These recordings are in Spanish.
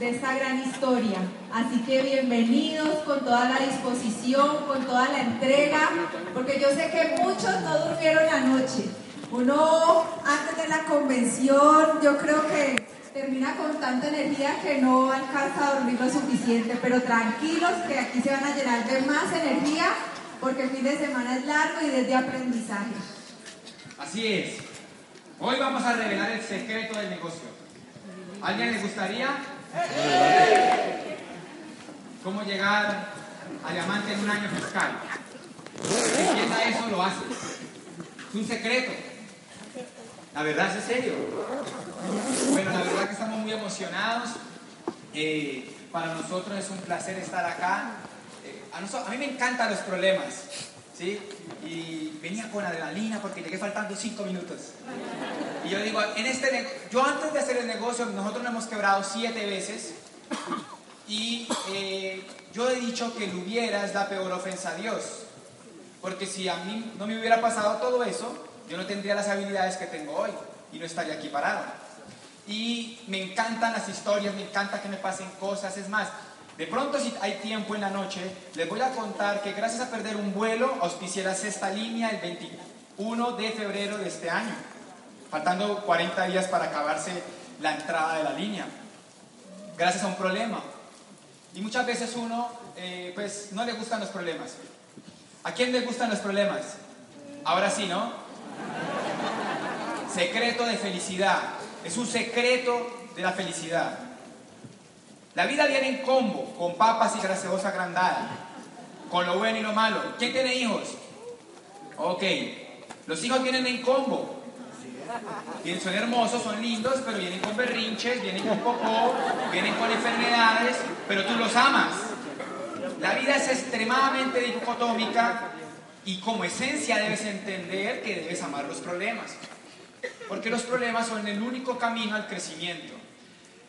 de esta gran historia. Así que bienvenidos con toda la disposición, con toda la entrega, porque yo sé que muchos no durmieron la noche. Uno antes de la convención, yo creo que termina con tanta energía que no alcanza a dormir lo suficiente, pero tranquilos que aquí se van a llenar de más energía porque el fin de semana es largo y desde aprendizaje. Así es. Hoy vamos a revelar el secreto del negocio. ¿Alguien le gustaría? ¿Cómo llegar a diamante en un año fiscal? Entienda eso, lo hace. Es un secreto. La verdad es serio. Bueno, la verdad que estamos muy emocionados. Eh, para nosotros es un placer estar acá. Eh, a, mí me encantan los problemas. ¿Sí? Y venía con adrenalina porque llegué faltando cinco minutos. Y yo digo, en este yo antes de hacer el negocio, nosotros nos hemos quebrado siete veces. Y eh, yo he dicho que el hubiera es la peor ofensa a Dios. Porque si a mí no me hubiera pasado todo eso, yo no tendría las habilidades que tengo hoy y no estaría aquí parado. Y me encantan las historias, me encanta que me pasen cosas. Es más, de pronto si hay tiempo en la noche, les voy a contar que gracias a perder un vuelo, auspicié la sexta línea el 21 de febrero de este año, faltando 40 días para acabarse la entrada de la línea, gracias a un problema. Y muchas veces uno, eh, pues, no le gustan los problemas. ¿A quién le gustan los problemas? Ahora sí, ¿no? Secreto de felicidad. Es un secreto de la felicidad. La vida viene en combo, con papas y graseosa agrandada, con lo bueno y lo malo. ¿Quién tiene hijos? Ok. Los hijos vienen en combo. Son hermosos, son lindos, pero vienen con berrinches, vienen con popó, vienen con enfermedades, pero tú los amas. La vida es extremadamente dicotómica y como esencia debes entender que debes amar los problemas. Porque los problemas son el único camino al crecimiento.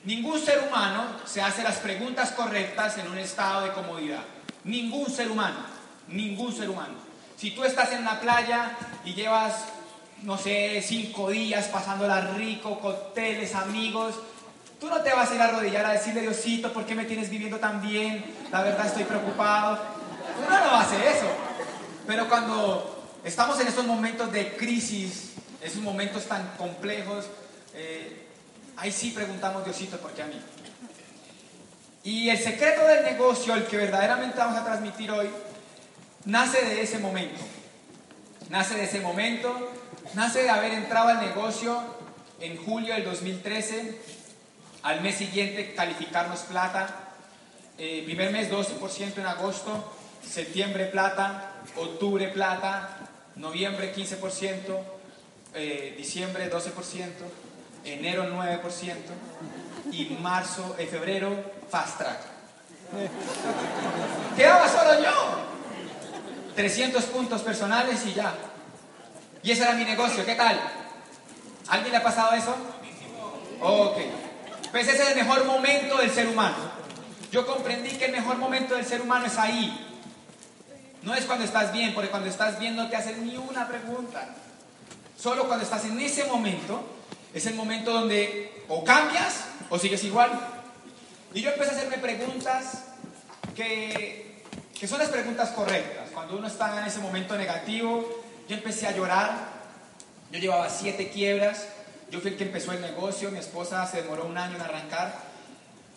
Ningún ser humano se hace las preguntas correctas en un estado de comodidad. Ningún ser humano. Ningún ser humano. Si tú estás en la playa y llevas, no sé, cinco días pasándola rico, cócteles, amigos, tú no te vas a ir a arrodillar a decirle, Diosito, ¿por qué me tienes viviendo tan bien? La verdad estoy preocupado. Uno no hace eso. Pero cuando estamos en estos momentos de crisis, esos momentos tan complejos, eh, ahí sí preguntamos, Diosito, ¿por qué a mí? Y el secreto del negocio, el que verdaderamente vamos a transmitir hoy, nace de ese momento. Nace de ese momento, nace de haber entrado al negocio en julio del 2013, al mes siguiente calificarnos plata, eh, primer mes 12% en agosto, septiembre plata, octubre plata, noviembre 15%, eh, diciembre 12%, enero 9% y marzo, y febrero fast track. Quedaba solo yo. 300 puntos personales y ya. Y ese era mi negocio, ¿qué tal? ¿Alguien le ha pasado eso? Ok. Pues ese es el mejor momento del ser humano. Yo comprendí que el mejor momento del ser humano es ahí, no es cuando estás bien, porque cuando estás bien no te hacen ni una pregunta. Solo cuando estás en ese momento, es el momento donde o cambias o sigues igual. Y yo empecé a hacerme preguntas que, que son las preguntas correctas. Cuando uno está en ese momento negativo, yo empecé a llorar. Yo llevaba siete quiebras. Yo fui el que empezó el negocio. Mi esposa se demoró un año en arrancar.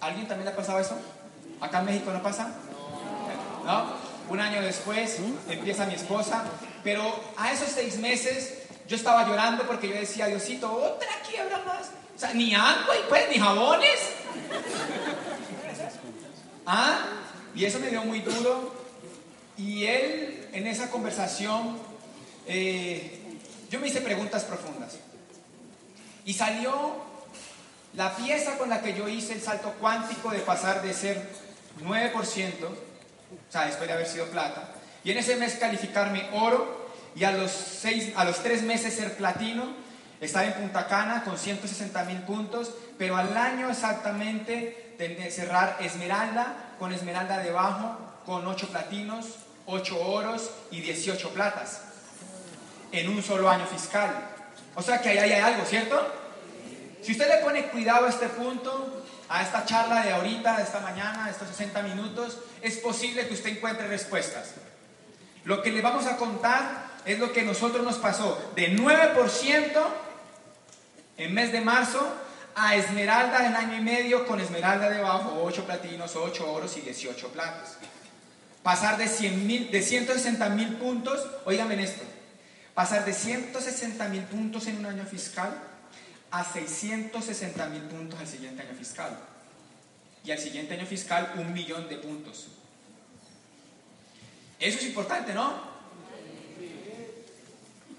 ¿Alguien también le ha pasado eso? ¿Acá en México no pasa? ¿No? Un año después empieza mi esposa, pero a esos seis meses yo estaba llorando porque yo decía, Diosito, otra quiebra más. O sea, ni agua y pues, ni jabones. ¿Ah? Y eso me dio muy duro. Y él, en esa conversación, eh, yo me hice preguntas profundas. Y salió la pieza con la que yo hice el salto cuántico de pasar de ser 9% o sea, después de haber sido plata, y en ese mes calificarme oro y a los, seis, a los tres meses ser platino, estar en Punta Cana con 160 mil puntos, pero al año exactamente cerrar esmeralda, con esmeralda debajo, con 8 platinos, 8 oros y 18 platas. en un solo año fiscal. O sea que ahí hay algo, ¿cierto? Si usted le pone cuidado a este punto, a esta charla de ahorita, de esta mañana, de estos 60 minutos, es posible que usted encuentre respuestas. Lo que le vamos a contar es lo que nosotros nos pasó de 9% en mes de marzo a esmeralda en año y medio con esmeralda debajo, 8 platinos, 8 oros y 18 platas. Pasar de, 100 de 160 mil puntos, oíganme esto, pasar de 160 mil puntos en un año fiscal a 660 mil puntos al siguiente año fiscal. Y al siguiente año fiscal un millón de puntos. Eso es importante, ¿no?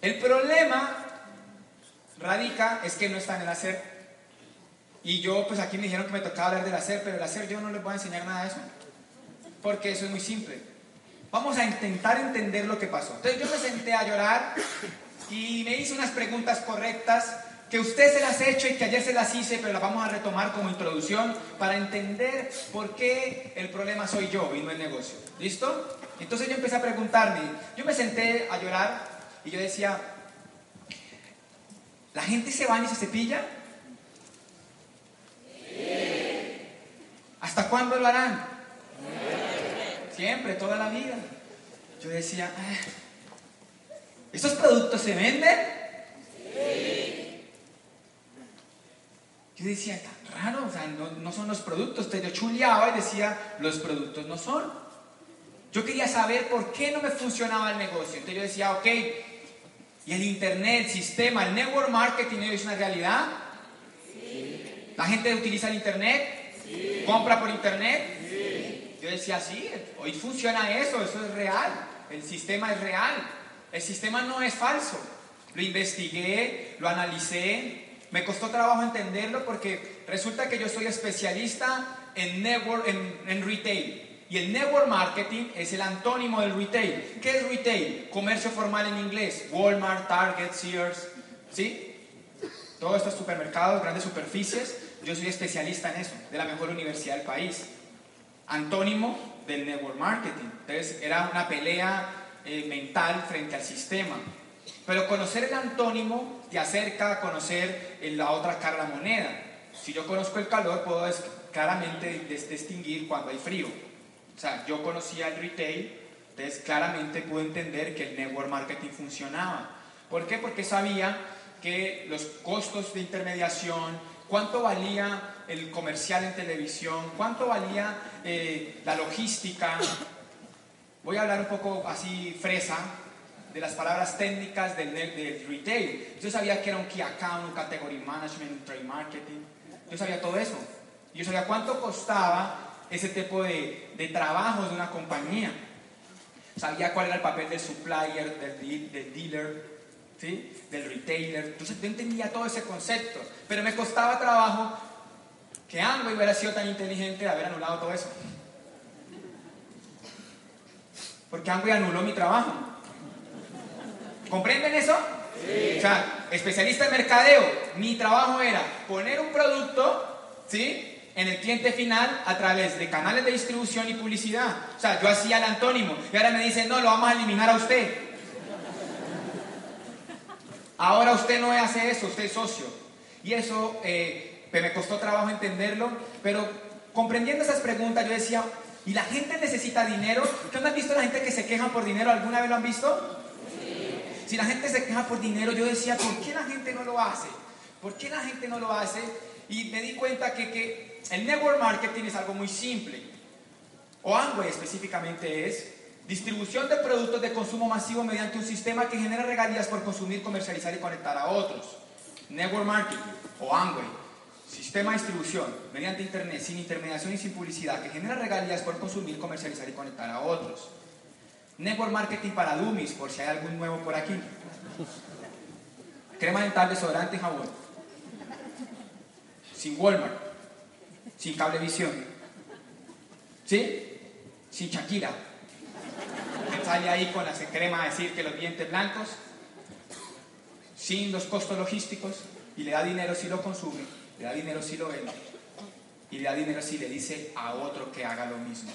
El problema radica es que no está en el hacer. Y yo, pues aquí me dijeron que me tocaba hablar del hacer, pero el hacer yo no les voy a enseñar nada de eso. Porque eso es muy simple. Vamos a intentar entender lo que pasó. Entonces yo me senté a llorar y me hice unas preguntas correctas que usted se las ha hecho y que ayer se las hice, pero las vamos a retomar como introducción para entender por qué el problema soy yo y no el negocio. ¿Listo? Entonces yo empecé a preguntarme, yo me senté a llorar y yo decía, ¿la gente se baña y se cepilla? ¿Hasta cuándo lo harán? Siempre, toda la vida. Yo decía, ah, ¿estos productos se venden? Yo decía, tan raro, o sea, no, son los productos. Entonces yo chuleaba y decía, los productos no son. Yo quería saber por qué no me funcionaba el negocio. Entonces yo decía, ok, ¿y el internet, el sistema, el network marketing es una realidad? Sí. ¿La gente utiliza el internet? Sí. ¿Compra por internet? Sí. Yo decía, sí, hoy funciona eso, eso es real. El sistema es real. El sistema no es falso. Lo investigué, lo analicé, me costó trabajo entenderlo porque resulta que yo soy especialista en, network, en, retail. Y el network marketing es el antónimo del retail. ¿Qué es retail? Comercio formal en inglés. Walmart, Target, Sears. ¿Sí? Todos estos supermercados, grandes superficies. Yo soy especialista en eso, de la mejor universidad del país. Antónimo del network marketing. Entonces era una pelea eh, mental frente al sistema. Pero conocer el antónimo te acerca a conocer la otra cara de la moneda. Si yo conozco el calor, puedo claramente distinguir cuando hay frío. O sea, yo conocía el retail, entonces claramente pude entender que el network marketing funcionaba. ¿Por qué? Porque sabía que los costos de intermediación, cuánto valía el comercial en televisión, cuánto valía eh, la logística. Voy a hablar un poco así fresa, de las palabras técnicas del, del, retail. Yo sabía que era un key account, un category management, un trade marketing. Yo sabía todo eso. Yo sabía cuánto costaba ese tipo de, de trabajos de una compañía. Sabía cuál era el papel del supplier, del, del dealer, ¿sí? del retailer. Entonces yo entendía todo ese concepto. Pero me costaba trabajo que Amway hubiera sido tan inteligente de haber anulado todo eso. Porque Amway anuló mi trabajo. ¿Comprenden eso? Sí. O sea, especialista en mercadeo, mi trabajo era poner un producto, ¿sí? En el cliente final a través de canales de distribución y publicidad. O sea, yo hacía el antónimo y ahora me dicen, no, lo vamos a eliminar a usted. Ahora usted no hace eso, usted es socio. Y eso eh, me costó trabajo entenderlo, pero comprendiendo esas preguntas yo decía, ¿y la gente necesita dinero? ¿Qué han visto la gente que se queja por dinero? ¿Alguna vez lo han visto? Si la gente se queja por dinero, yo decía, ¿por qué la gente no lo hace? ¿Por qué la gente no lo hace? Y me di cuenta que, que el network marketing es algo muy simple. O Amway específicamente es distribución de productos de consumo masivo mediante un sistema que genera regalías por consumir, comercializar y conectar a otros. Network marketing o Amway. Sistema de distribución mediante Internet, sin intermediación y sin publicidad, que genera regalías por consumir, comercializar y conectar a otros. Network marketing para dummies, por si hay algún nuevo por aquí. Crema dental, desodorante y jabón. Sin Walmart. Sin cablevisión. ¿Sí? Sin Shakira. Que sale ahí con la crema a decir que los dientes blancos. Sin los costos logísticos. Y le da dinero si lo consume. Le da dinero si lo vende. Y le da dinero si le dice a otro que haga lo mismo.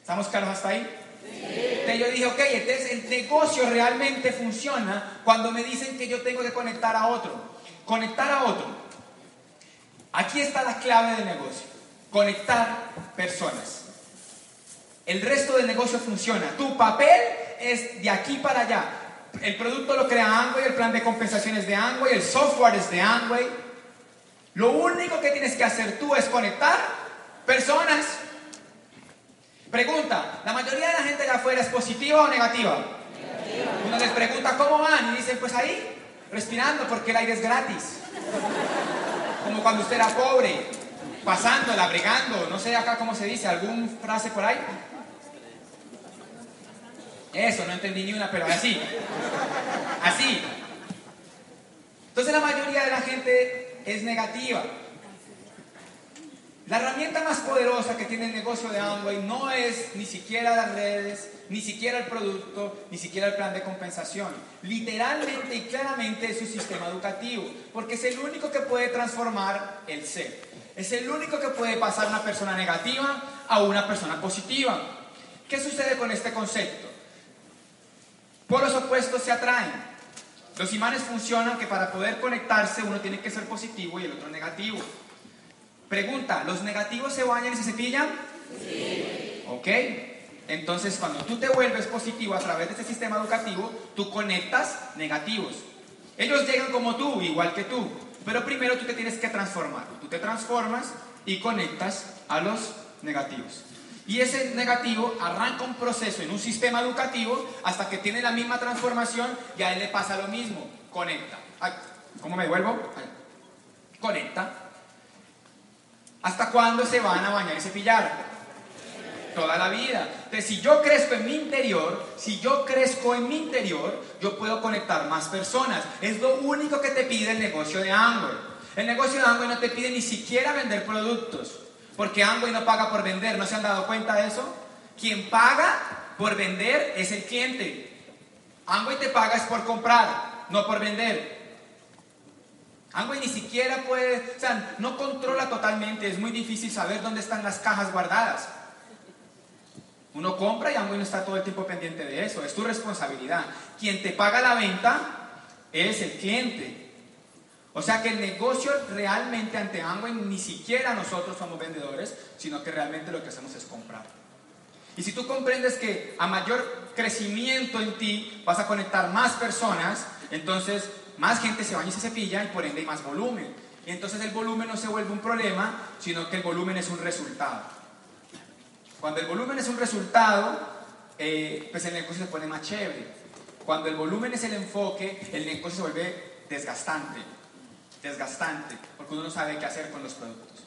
¿Estamos claros hasta ahí? Entonces yo dije, ok, entonces el negocio realmente funciona cuando me dicen que yo tengo que conectar a otro. Conectar a otro. Aquí está la clave del negocio. Conectar personas. El resto del negocio funciona. Tu papel es de aquí para allá. El producto lo crea Amway, el plan de compensaciones de Amway, el software es de Amway. Lo único que tienes que hacer tú es conectar personas. Pregunta, ¿la mayoría de la gente de afuera es positiva o negativa? Negativa. Uno les pregunta cómo van y dicen, pues ahí, respirando porque el aire es gratis. Como cuando usted era pobre, pasándola, bregando, no sé acá cómo se dice, ¿algún frase por ahí? Eso, no entendí ni una, pero así. Así. Entonces la mayoría de la gente es negativa. La herramienta más poderosa que tiene el negocio de Amway no es ni siquiera las redes, ni siquiera el producto, ni siquiera el plan de compensación. Literalmente y claramente es su sistema educativo, porque es el único que puede transformar el ser. Es el único que puede pasar una persona negativa a una persona positiva. ¿Qué sucede con este concepto? Por los opuestos se atraen. Los imanes funcionan que para poder conectarse uno tiene que ser positivo y el otro negativo. Pregunta, ¿los negativos se bañan y se cepillan? Sí. ¿Ok? Entonces, cuando tú te vuelves positivo a través de este sistema educativo, tú conectas negativos. Ellos llegan como tú, igual que tú, pero primero tú te tienes que transformar. Tú te transformas y conectas a los negativos. Y ese negativo arranca un proceso en un sistema educativo hasta que tiene la misma transformación y a él le pasa lo mismo. Conecta. ¿Cómo me vuelvo? Conecta. ¿Hasta cuándo se van a bañar y cepillar? Toda la vida. Entonces, si yo crezco en mi interior, si yo crezco en mi interior, yo puedo conectar más personas. Es lo único que te pide el negocio de Amway. El negocio de Amway no te pide ni siquiera vender productos. Porque Amway no paga por vender, ¿no se han dado cuenta de eso? Quien paga por vender es el cliente. Amway te paga es por comprar, no por vender. Amway ni siquiera puede, o sea, no controla totalmente, es muy difícil saber dónde están las cajas guardadas. Uno compra y Amway no está todo el tiempo pendiente de eso, es tu responsabilidad. Quien te paga la venta es el cliente. O sea que el negocio realmente ante Amway ni siquiera nosotros somos vendedores, sino que realmente lo que hacemos es comprar. Y si tú comprendes que a mayor crecimiento en ti vas a conectar más personas, entonces más gente se baña y se cepilla y por ende hay más volumen. Y entonces el volumen no se vuelve un problema, sino que el volumen es un resultado. Cuando el volumen es un resultado, eh, pues el negocio se pone más chévere. Cuando el volumen es el enfoque, el negocio se vuelve desgastante desgastante, porque uno no sabe qué hacer con los productos.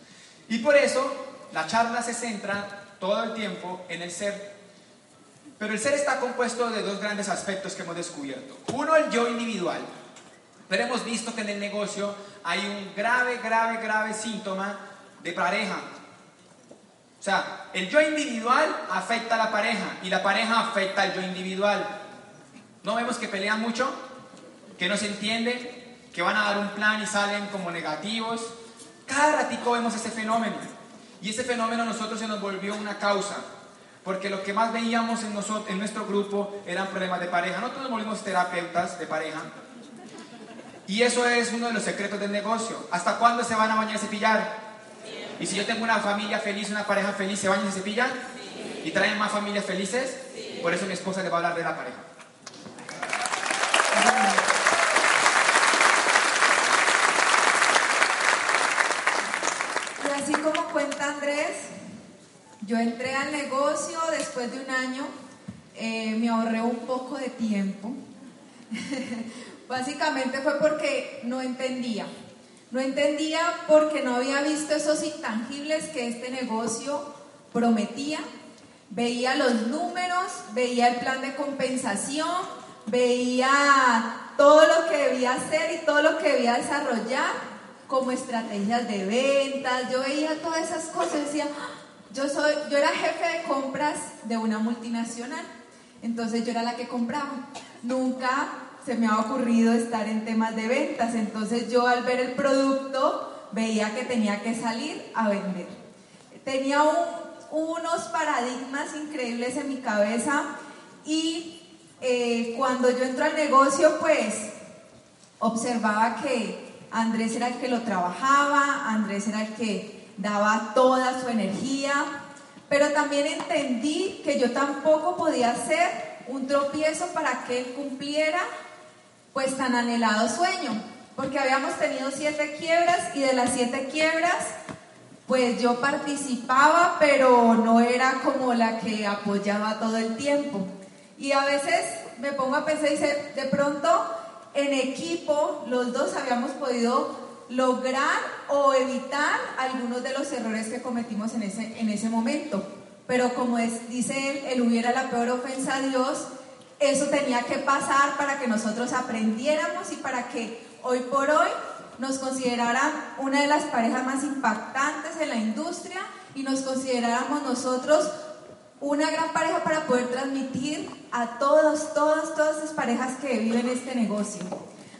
Y por eso la charla se centra todo el tiempo en el ser. Pero el ser está compuesto de dos grandes aspectos que hemos descubierto. Uno, el yo individual. Pero hemos visto que en el negocio hay un grave, grave, grave síntoma de pareja. O sea, el yo individual afecta a la pareja y la pareja afecta al yo individual. ¿No vemos que pelean mucho? ¿Que no se entiende? que van a dar un plan y salen como negativos. Cada ratico vemos ese fenómeno. Y ese fenómeno a nosotros se nos volvió una causa. Porque lo que más veíamos en, nosotros, en nuestro grupo eran problemas de pareja. Nosotros nos volvimos terapeutas de pareja. Y eso es uno de los secretos del negocio. ¿Hasta cuándo se van a bañar y cepillar? Y si yo tengo una familia feliz, una pareja feliz, ¿se bañan y cepillan? ¿Y traen más familias felices? Por eso mi esposa le va a hablar de la pareja. Andrés, yo entré al negocio después de un año, eh, me ahorré un poco de tiempo. Básicamente fue porque no entendía. No entendía porque no había visto esos intangibles que este negocio prometía. Veía los números, veía el plan de compensación, veía todo lo que debía hacer y todo lo que debía desarrollar como estrategias de ventas, yo veía todas esas cosas, decía, yo, soy, yo era jefe de compras de una multinacional, entonces yo era la que compraba. Nunca se me ha ocurrido estar en temas de ventas, entonces yo al ver el producto veía que tenía que salir a vender. Tenía un unos paradigmas increíbles en mi cabeza y eh, cuando yo entro al negocio, pues observaba que Andrés era el que lo trabajaba, Andrés era el que daba toda su energía, pero también entendí que yo tampoco podía ser un tropiezo para que él cumpliera pues tan anhelado sueño, porque habíamos tenido siete quiebras y de las siete quiebras pues yo participaba, pero no era como la que apoyaba todo el tiempo. Y a veces me pongo a pensar y dice, de pronto en equipo los dos habíamos podido lograr o evitar algunos de los errores que cometimos en ese, en ese momento. Pero como es, dice él, él hubiera la peor ofensa a Dios, eso tenía que pasar para que nosotros aprendiéramos y para que hoy por hoy nos consideraran una de las parejas más impactantes en la industria y nos consideráramos nosotros una gran pareja para poder transmitir a todos, todas, todas esas parejas que viven este negocio.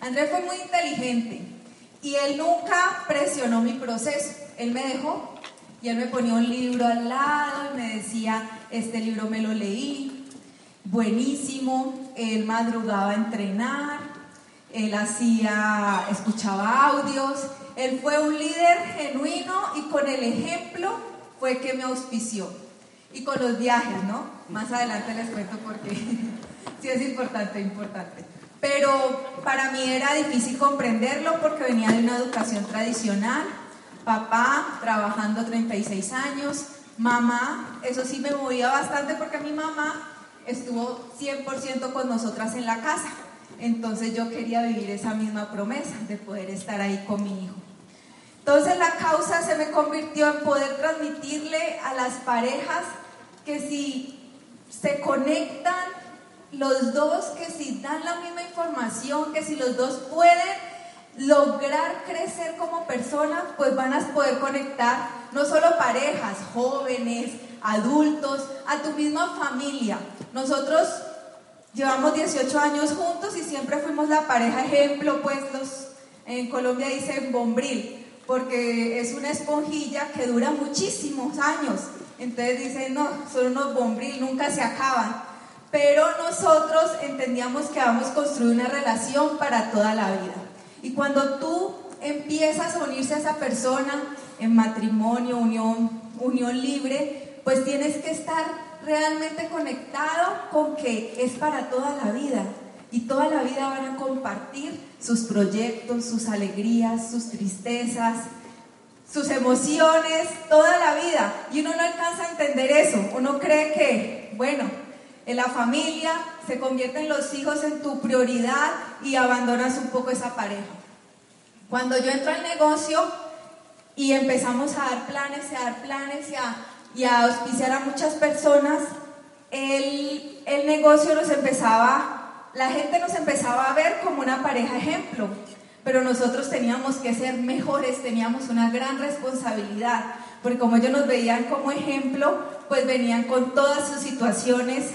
Andrés fue muy inteligente y él nunca presionó mi proceso. Él me dejó y él me ponía un libro al lado y me decía, este libro me lo leí, buenísimo. Él madrugaba a entrenar, él hacía, escuchaba audios. Él fue un líder genuino y con el ejemplo fue que me auspició. Y con los viajes, ¿no? Más adelante les cuento porque sí es importante, importante. Pero para mí era difícil comprenderlo porque venía de una educación tradicional. Papá trabajando 36 años, mamá, eso sí me movía bastante porque mi mamá estuvo 100% con nosotras en la casa. Entonces yo quería vivir esa misma promesa de poder estar ahí con mi hijo. Entonces la causa se me convirtió en poder transmitirle a las parejas que si se conectan los dos, que si dan la misma información, que si los dos pueden lograr crecer como personas, pues van a poder conectar no solo parejas, jóvenes, adultos, a tu misma familia. Nosotros llevamos 18 años juntos y siempre fuimos la pareja ejemplo, pues los en Colombia dicen bombril, porque es una esponjilla que dura muchísimos años. Entonces dicen, no, son unos bombril, nunca se acaban. Pero nosotros entendíamos que vamos a construir una relación para toda la vida. Y cuando tú empiezas a unirse a esa persona en matrimonio, unión, unión libre, pues tienes que estar realmente conectado con que es para toda la vida. Y toda la vida van a compartir sus proyectos, sus alegrías, sus tristezas, sus emociones, toda la vida. Y uno no alcanza a entender eso. Uno cree que, bueno, en la familia se convierten los hijos en tu prioridad y abandonas un poco esa pareja. Cuando yo entro al negocio y empezamos a dar planes y a dar planes y a, y a auspiciar a muchas personas, el, el negocio nos empezaba, la gente nos empezaba a ver como una pareja ejemplo pero nosotros teníamos que ser mejores, teníamos una gran responsabilidad, porque como ellos nos veían como ejemplo, pues venían con todas sus situaciones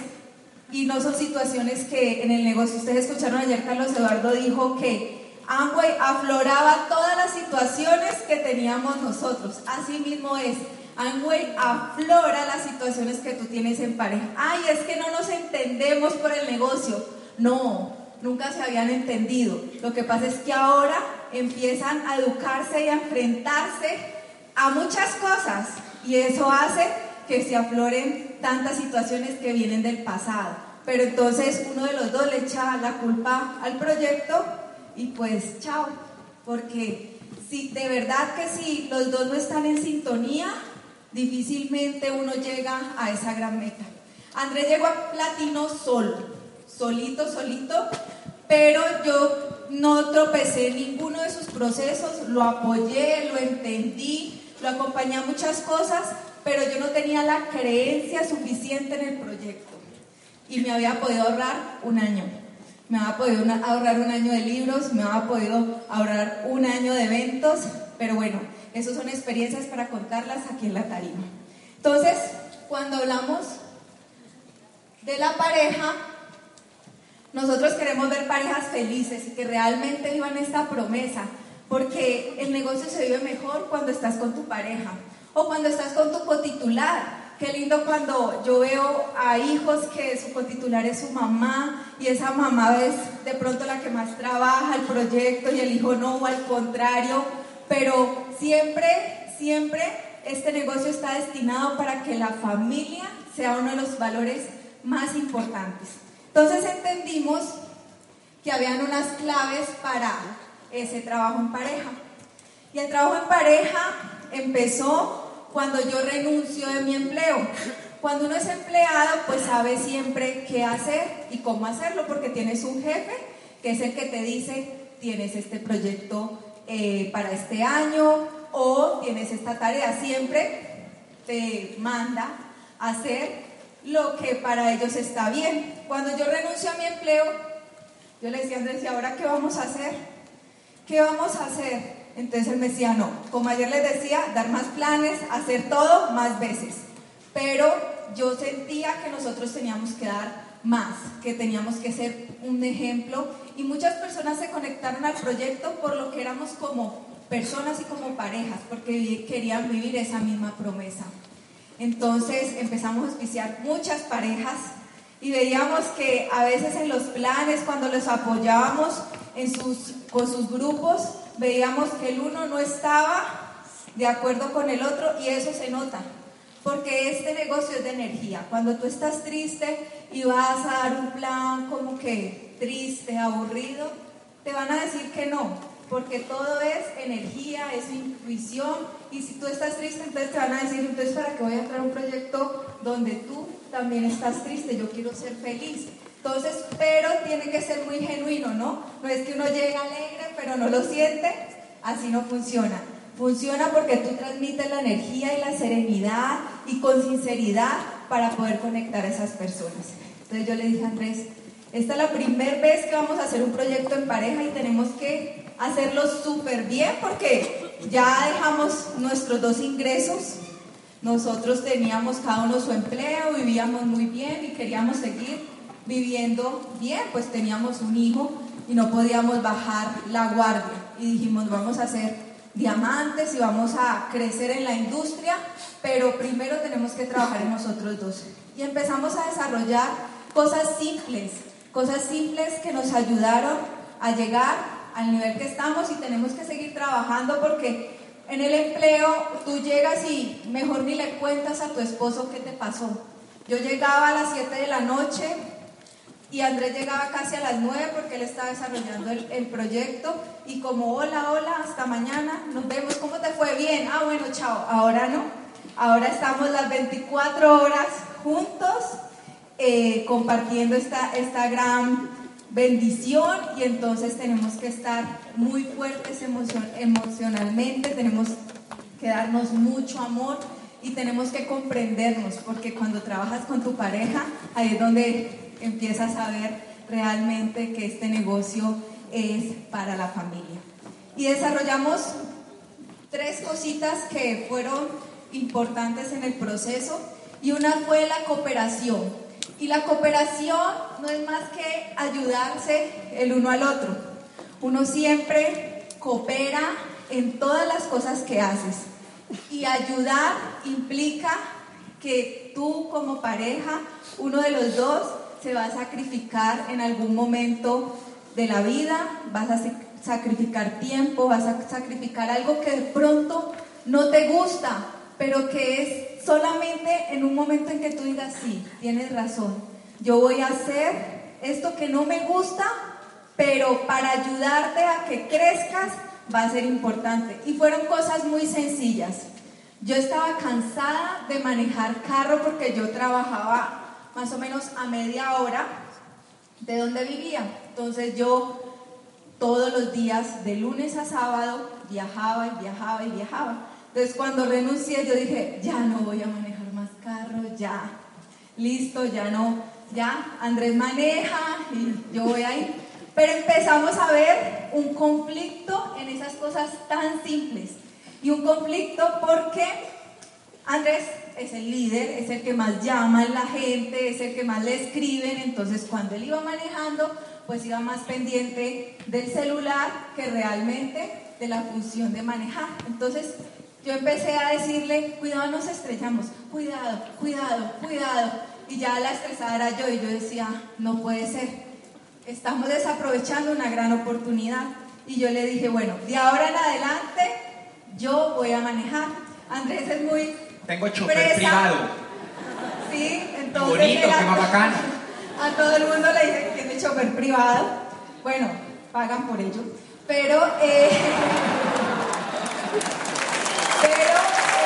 y no son situaciones que en el negocio, ustedes escucharon ayer Carlos Eduardo dijo que Amway afloraba todas las situaciones que teníamos nosotros, así mismo es. Amway aflora las situaciones que tú tienes en pareja. Ay, es que no nos entendemos por el negocio. No, nunca se habían entendido. Lo que pasa es que ahora empiezan a educarse y a enfrentarse a muchas cosas y eso hace que se afloren tantas situaciones que vienen del pasado. Pero entonces uno de los dos le echa la culpa al proyecto y pues chao, porque si de verdad que si los dos no están en sintonía, difícilmente uno llega a esa gran meta. Andrés llegó a platino solo, solito, solito, pero yo no tropecé en ninguno de sus procesos, lo apoyé, lo entendí, lo acompañé a muchas cosas, pero yo no tenía la creencia suficiente en el proyecto y me había podido ahorrar un año. Me había podido ahorrar un año de libros, me había podido ahorrar un año de eventos, pero bueno, esas son experiencias para contarlas aquí en la tarima. Entonces, cuando hablamos de la pareja, nosotros queremos ver parejas felices y que realmente vivan esta promesa, porque el negocio se vive mejor cuando estás con tu pareja o cuando estás con tu cotitular, Qué lindo cuando yo veo a hijos que su cotitular es su mamá y esa mamá es de pronto la que más trabaja el proyecto y el hijo no, o al contrario, pero siempre, siempre este negocio está destinado para que la familia sea uno de los valores más importantes. Entonces entendimos que habían unas claves para ese trabajo en pareja. Y el trabajo en pareja empezó cuando yo renuncio de mi empleo. Cuando uno es empleado, pues sabe siempre qué hacer y cómo hacerlo, porque tienes un jefe que es el que te dice, tienes este proyecto eh, para este año o tienes esta tarea. Siempre te manda a hacer lo que para ellos está bien. Cuando yo renuncio a mi empleo, yo le decía a Andrés, ¿y ahora qué vamos a hacer? ¿Qué vamos a hacer? Entonces él me decía, no, como ayer les decía, dar más planes, hacer todo más veces. Pero yo sentía que nosotros teníamos que dar más, que teníamos que ser un ejemplo y muchas personas se conectaron al proyecto por lo que éramos como personas y como parejas, porque querían vivir esa misma promesa. Entonces empezamos a auspiciar muchas parejas y veíamos que a veces en los planes, cuando los apoyábamos en sus, con sus grupos, veíamos que el uno no estaba de acuerdo con el otro y eso se nota, porque este negocio es de energía. Cuando tú estás triste y vas a dar un plan como que triste, aburrido, te van a decir que no, porque todo es energía, es intuición, y si tú estás triste, entonces te van a decir, entonces para qué voy a entrar a un proyecto donde tú también estás triste, yo quiero ser feliz. Entonces, pero tiene que ser muy genuino, ¿no? No es que uno llegue alegre, pero no lo siente, así no funciona. Funciona porque tú transmites la energía y la serenidad y con sinceridad para poder conectar a esas personas. Entonces yo le dije a Andrés, esta es la primera vez que vamos a hacer un proyecto en pareja y tenemos que hacerlo súper bien porque ya dejamos nuestros dos ingresos. Nosotros teníamos cada uno su empleo, vivíamos muy bien y queríamos seguir viviendo bien, pues teníamos un hijo y no podíamos bajar la guardia. Y dijimos, vamos a hacer diamantes y vamos a crecer en la industria, pero primero tenemos que trabajar en nosotros dos. Y empezamos a desarrollar cosas simples, cosas simples que nos ayudaron a llegar al nivel que estamos y tenemos que seguir trabajando porque en el empleo tú llegas y mejor ni le cuentas a tu esposo qué te pasó. Yo llegaba a las 7 de la noche, y Andrés llegaba casi a las 9 porque él estaba desarrollando el, proyecto y como hola, hola, hasta mañana, nos vemos, ¿cómo te fue? Bien, ah bueno, chao, ahora no, ahora estamos las 24 horas juntos eh, compartiendo esta, esta gran bendición y entonces tenemos que estar muy fuertes emocionalmente, tenemos que darnos mucho amor y tenemos que comprendernos porque cuando trabajas con tu pareja, ahí es donde empiezas a ver realmente que este negocio es para la familia. Y desarrollamos tres cositas que fueron importantes en el proceso y una fue la cooperación. Y la cooperación no es más que ayudarse el uno al otro. Uno siempre coopera en todas las cosas que haces. Y ayudar implica que tú como pareja, uno de los dos, se va a sacrificar en algún momento de la vida, vas a sacrificar tiempo, vas a sacrificar algo que de pronto no te gusta, pero que es solamente en un momento en que tú digas, sí, tienes razón, yo voy a hacer esto que no me gusta, pero para ayudarte a que crezcas va a ser importante. Y fueron cosas muy sencillas. Yo estaba cansada de manejar carro porque yo trabajaba más o menos a media hora de donde vivía. Entonces yo todos los días, de lunes a sábado, viajaba y viajaba y viajaba. Entonces cuando renuncié yo dije, ya no voy a manejar más carro, ya, listo, ya no, ya, Andrés maneja y yo voy ahí. Pero empezamos a ver un conflicto en esas cosas tan simples. Y un conflicto porque Andrés es el líder, es el que más llama a la gente, es el que más le escriben, entonces cuando él iba manejando, pues iba más pendiente del celular que realmente de la función de manejar. Entonces, yo empecé a decirle, cuidado, nos estrellamos, cuidado, cuidado, cuidado. Y ya la estresada era yo y yo decía, no puede ser, estamos desaprovechando una gran oportunidad. Y yo le dije, bueno, de ahora en adelante yo voy a manejar. Andrés es muy... Tengo chofer privado. Sí, entonces... bonito, qué más bacano. A todo el mundo le dije que tiene chofer privado. Bueno, pagan por ello. Pero... Eh, pero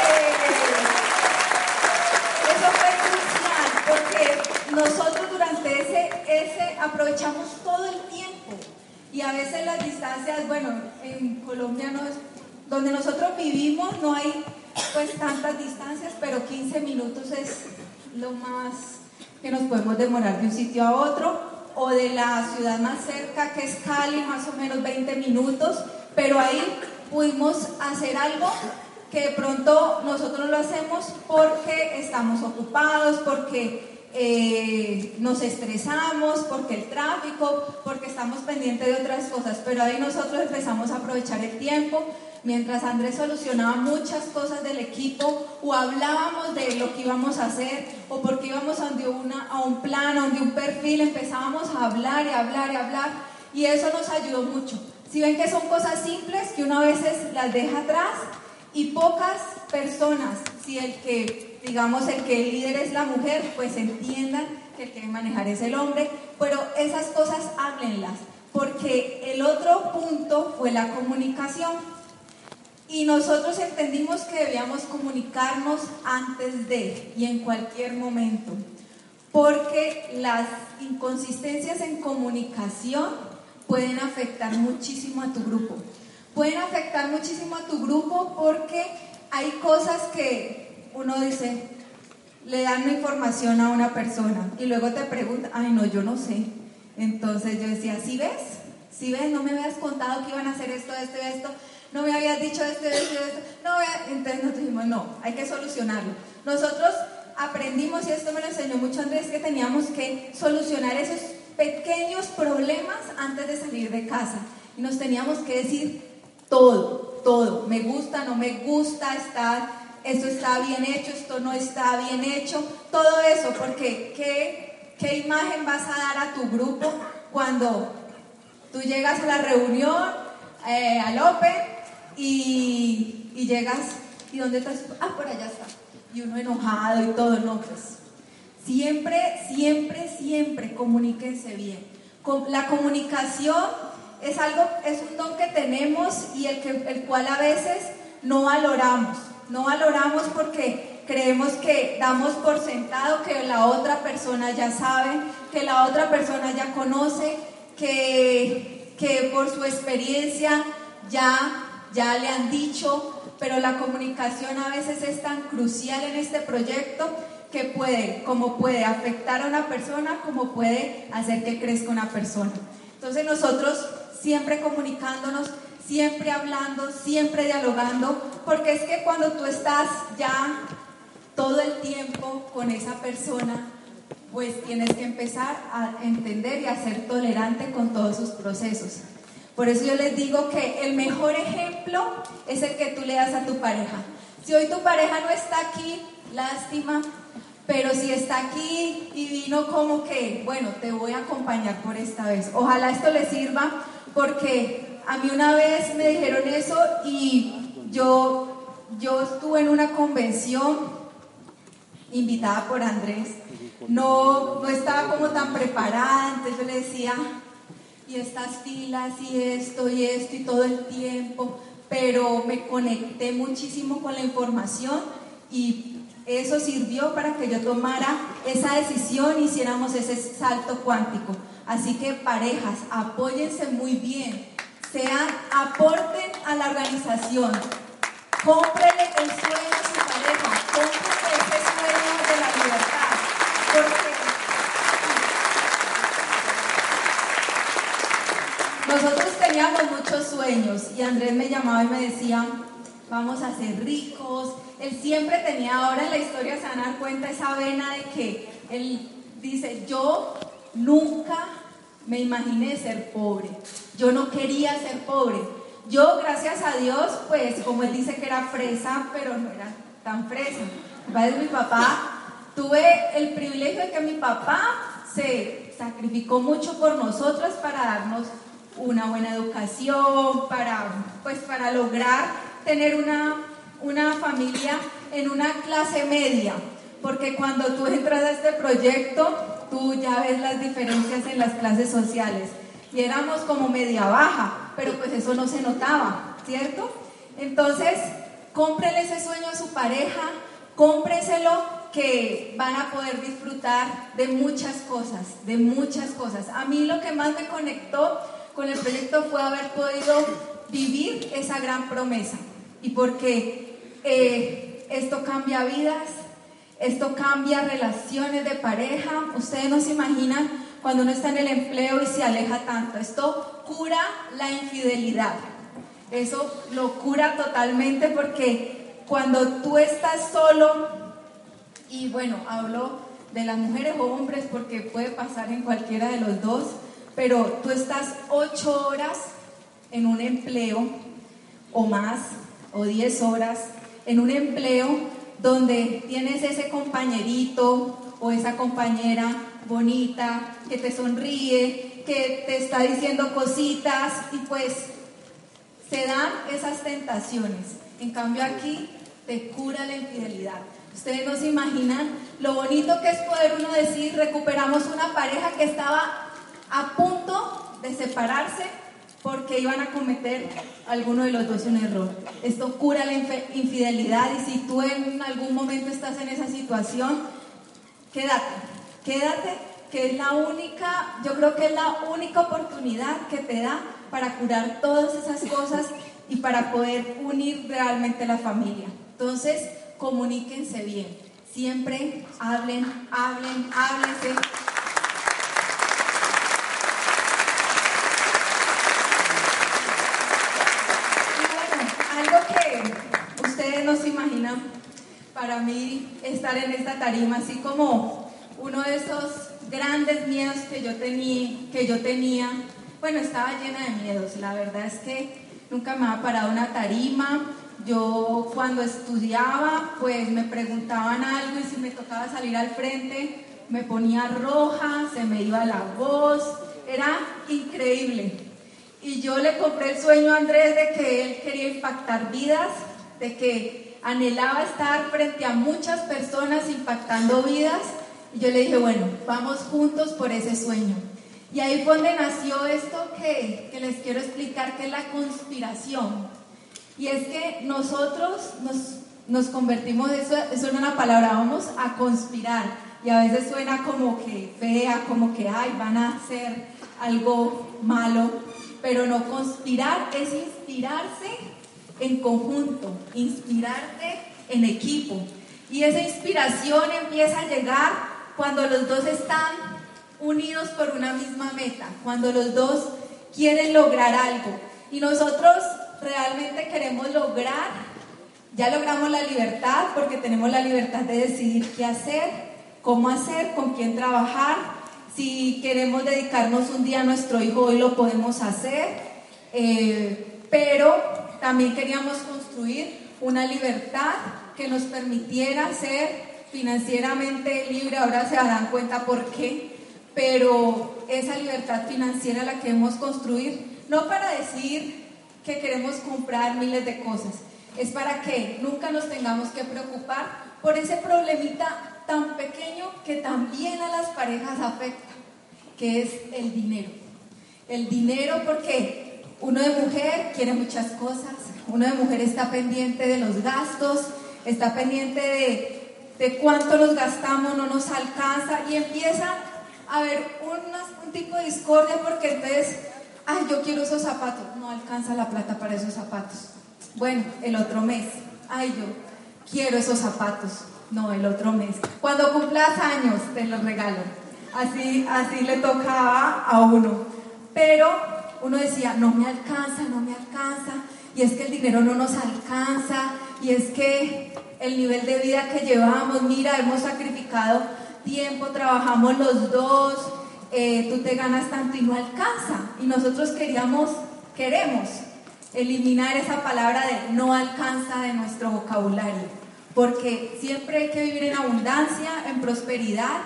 eh, eso fue crucial porque nosotros durante ese, ese aprovechamos todo el tiempo. Y a veces las distancias, bueno, en Colombia no es, donde nosotros vivimos no hay pues tantas distancias, pero 15 minutos es lo más que nos podemos demorar de un sitio a otro, o de la ciudad más cerca que es Cali, más o menos 20 minutos, pero ahí pudimos hacer algo que de pronto nosotros lo hacemos porque estamos ocupados, porque eh, nos estresamos, porque el tráfico, porque estamos pendientes de otras cosas, pero ahí nosotros empezamos a aprovechar el tiempo, mientras Andrés solucionaba muchas cosas del equipo o hablábamos de lo que íbamos a hacer o porque íbamos a, una, a un plan, a un perfil, empezábamos a hablar y hablar y hablar y eso nos ayudó mucho. Si ven que son cosas simples que uno a veces las deja atrás y pocas personas, si el que, digamos, el que el líder es la mujer, pues entiendan que el que debe manejar es el hombre, pero esas cosas háblenlas, porque el otro punto fue la comunicación. Y nosotros entendimos que debíamos comunicarnos antes de y en cualquier momento, porque las inconsistencias en comunicación pueden afectar muchísimo a tu grupo pueden afectar muchísimo a tu grupo porque hay cosas que uno dice, le dan una información a una persona y luego te pregunta, ay no, yo no sé. Entonces yo decía, ¿sí ves? ¿Sí ves? No me habías contado que iban a hacer esto, esto, esto. No me habías dicho esto, esto, esto. No, entonces nosotros dijimos, no, hay que solucionarlo. Nosotros aprendimos, y esto me lo enseñó mucho Andrés, que teníamos que solucionar esos pequeños problemas antes de salir de casa. Y nos teníamos que decir, todo, todo. Me gusta, no me gusta, está, esto está bien hecho, esto no está bien hecho. Todo eso, porque ¿qué, qué imagen vas a dar a tu grupo cuando tú llegas a la reunión, eh, al Open, y, llegas, ¿y dónde estás? Ah, por allá está. Y uno enojado y todo, no, pues. Siempre, siempre, siempre comuníquense bien. La comunicación es algo, es un don que tenemos y el, que, el cual a veces no valoramos. No valoramos porque creemos que damos por sentado que la otra persona ya sabe, que la otra persona ya conoce, que, que por su experiencia ya, ya le han dicho, pero la comunicación a veces es tan crucial en este proyecto que puede, como puede afectar a una persona, como puede hacer que crezca una persona. Entonces nosotros siempre comunicándonos, siempre hablando, siempre dialogando, porque es que cuando tú estás ya todo el tiempo con esa persona, pues tienes que empezar a entender y a ser tolerante con todos sus procesos. Por eso yo les digo que el mejor ejemplo es el que tú le das a tu pareja. Si hoy tu pareja no está aquí, lástima, pero si está aquí y vino como que, bueno, te voy a acompañar por esta vez. Ojalá esto le sirva porque a mí una vez me dijeron eso y yo, yo estuve en una convención invitada por Andrés. No, no estaba como tan preparada, entonces yo le decía, y estas filas y esto y esto y todo el tiempo, pero me conecté muchísimo con la información y eso sirvió para que yo tomara esa decisión y hiciéramos ese salto cuántico. Así que parejas, apóyense muy bien, sean, aporten a la organización, cómprele el sueño a su pareja, cómprele ese sueño de la libertad, porque nosotros teníamos muchos sueños y Andrés me llamaba y me decía, vamos a ser ricos. Él siempre tenía, ahora en la historia se van a dar cuenta esa vena de que él dice, yo Nunca me imaginé ser pobre. Yo no quería ser pobre. Yo, gracias a Dios, pues como él dice que era fresa, pero no era tan fresa. de mi papá, tuve el privilegio de que mi papá se sacrificó mucho por nosotros para darnos una buena educación, para, pues, para lograr tener una, una familia en una clase media. Porque cuando tú entras a este proyecto, tú ya ves las diferencias en las clases sociales. Y éramos como media baja, pero pues eso no se notaba, ¿cierto? Entonces, cómprele ese sueño a su pareja, cómpreselo que van a poder disfrutar de muchas cosas, de muchas cosas. A mí lo que más me conectó con el proyecto fue haber podido vivir esa gran promesa. Y porque eh, esto cambia vidas, esto cambia relaciones de pareja. Ustedes no se imaginan cuando uno está en el empleo y se aleja tanto. Esto cura la infidelidad. Eso lo cura totalmente porque cuando tú estás solo, y bueno, hablo de las mujeres o hombres porque puede pasar en cualquiera de los dos, pero tú estás ocho horas en un empleo o más, o diez horas, en un empleo donde tienes ese compañerito o esa compañera bonita que te sonríe, que te está diciendo cositas y pues se dan esas tentaciones. En cambio aquí te cura la infidelidad. Ustedes no se imaginan lo bonito que es poder uno decir, recuperamos una pareja que estaba a punto de separarse porque iban a cometer alguno de los dos un error. Esto cura la infidelidad y si tú en algún momento estás en esa situación, quédate, quédate, que es la única, yo creo que es la única oportunidad que te da para curar todas esas cosas y para poder unir realmente la familia. Entonces, comuníquense bien. Siempre hablen, hablen, háblense. no se imaginan para mí estar en esta tarima, así como uno de esos grandes miedos que yo tenía, que yo tenía. Bueno, estaba llena de miedos, la verdad es que nunca me había parado una tarima, yo cuando estudiaba pues me preguntaban algo y si me tocaba salir al frente me ponía roja, se me iba la voz, era increíble. Y yo le compré el sueño a Andrés de que él quería impactar vidas, de que anhelaba estar frente a muchas personas impactando vidas. Y yo le dije, bueno, vamos juntos por ese sueño. Y ahí fue donde nació esto que, que les quiero explicar, que es la conspiración. Y es que nosotros nos, nos convertimos, eso, eso en una palabra, vamos a conspirar. Y a veces suena como que fea, como que, ay, van a hacer algo malo. Pero no, conspirar es inspirarse en conjunto, inspirarte en equipo. Y esa inspiración empieza a llegar cuando los dos están unidos por una misma meta, cuando los dos quieren lograr algo. Y nosotros realmente queremos lograr, ya logramos la libertad porque tenemos la libertad de decidir qué hacer, cómo hacer, con quién trabajar. Si queremos dedicarnos un día a nuestro hijo, hoy lo podemos hacer. Eh, pero también queríamos construir una libertad que nos permitiera ser financieramente libre, ahora se darán cuenta por qué, pero esa libertad financiera la queremos construir, no para decir que queremos comprar miles de cosas, es para que nunca nos tengamos que preocupar por ese problemita tan pequeño que también a las parejas afecta, que es el dinero. El dinero porque uno de mujer quiere muchas cosas, uno de mujer está pendiente de los gastos, está pendiente de, de cuánto nos gastamos, no nos alcanza y empieza a haber un tipo de discordia porque entonces, ay, yo quiero esos zapatos, no alcanza la plata para esos zapatos. Bueno, el otro mes, ay, yo quiero esos zapatos, no, el otro mes. Cuando cumplas años, te los regalo. Así, así le tocaba a uno. Pero uno decía, no me alcanza, no me alcanza, y es que el dinero no nos alcanza, y es que el nivel de vida que llevamos, mira, hemos sacrificado tiempo, trabajamos los dos, eh, tú te ganas tanto y no alcanza. Y nosotros queríamos, queremos eliminar esa palabra de no alcanza de nuestro vocabulario, porque siempre hay que vivir en abundancia, en prosperidad,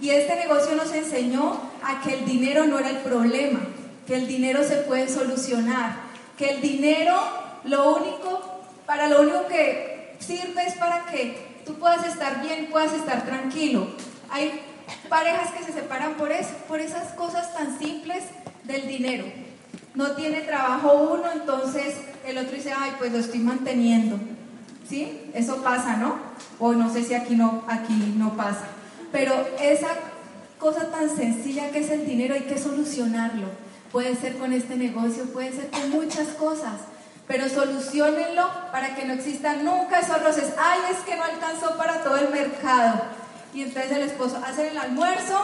y este negocio nos enseñó a que el dinero no era el problema, que el dinero se puede solucionar, que el dinero lo único, para lo único que sirve es para que tú puedas estar bien, puedas estar tranquilo. Hay parejas que se separan por eso, por esas cosas tan simples del dinero. No tiene trabajo uno, entonces el otro dice, ay, pues lo estoy manteniendo. ¿Sí? Eso pasa, ¿no? O no sé si aquí no, aquí no pasa. Pero esa cosa tan sencilla que es el dinero hay que solucionarlo. Puede ser con este negocio, puede ser con muchas cosas. Pero solucionenlo para que no existan nunca esos roces. Ay, es que no alcanzó para todo el mercado. Y entonces el esposo hace el almuerzo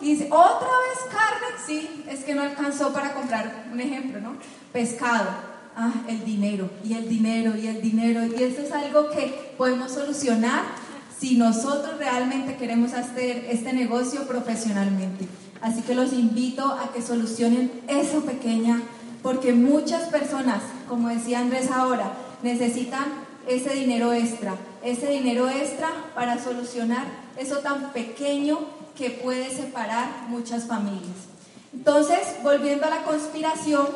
y dice, ¿otra vez carne? Sí, es que no alcanzó para comprar, un ejemplo, ¿no? Pescado. Ah, el dinero, y el dinero, y el dinero. Y eso es algo que podemos solucionar si nosotros realmente queremos hacer este negocio profesionalmente. Así que los invito a que solucionen eso pequeña, porque muchas personas, como decía Andrés ahora, necesitan ese dinero extra, ese dinero extra para solucionar eso tan pequeño que puede separar muchas familias. Entonces, volviendo a la conspiración,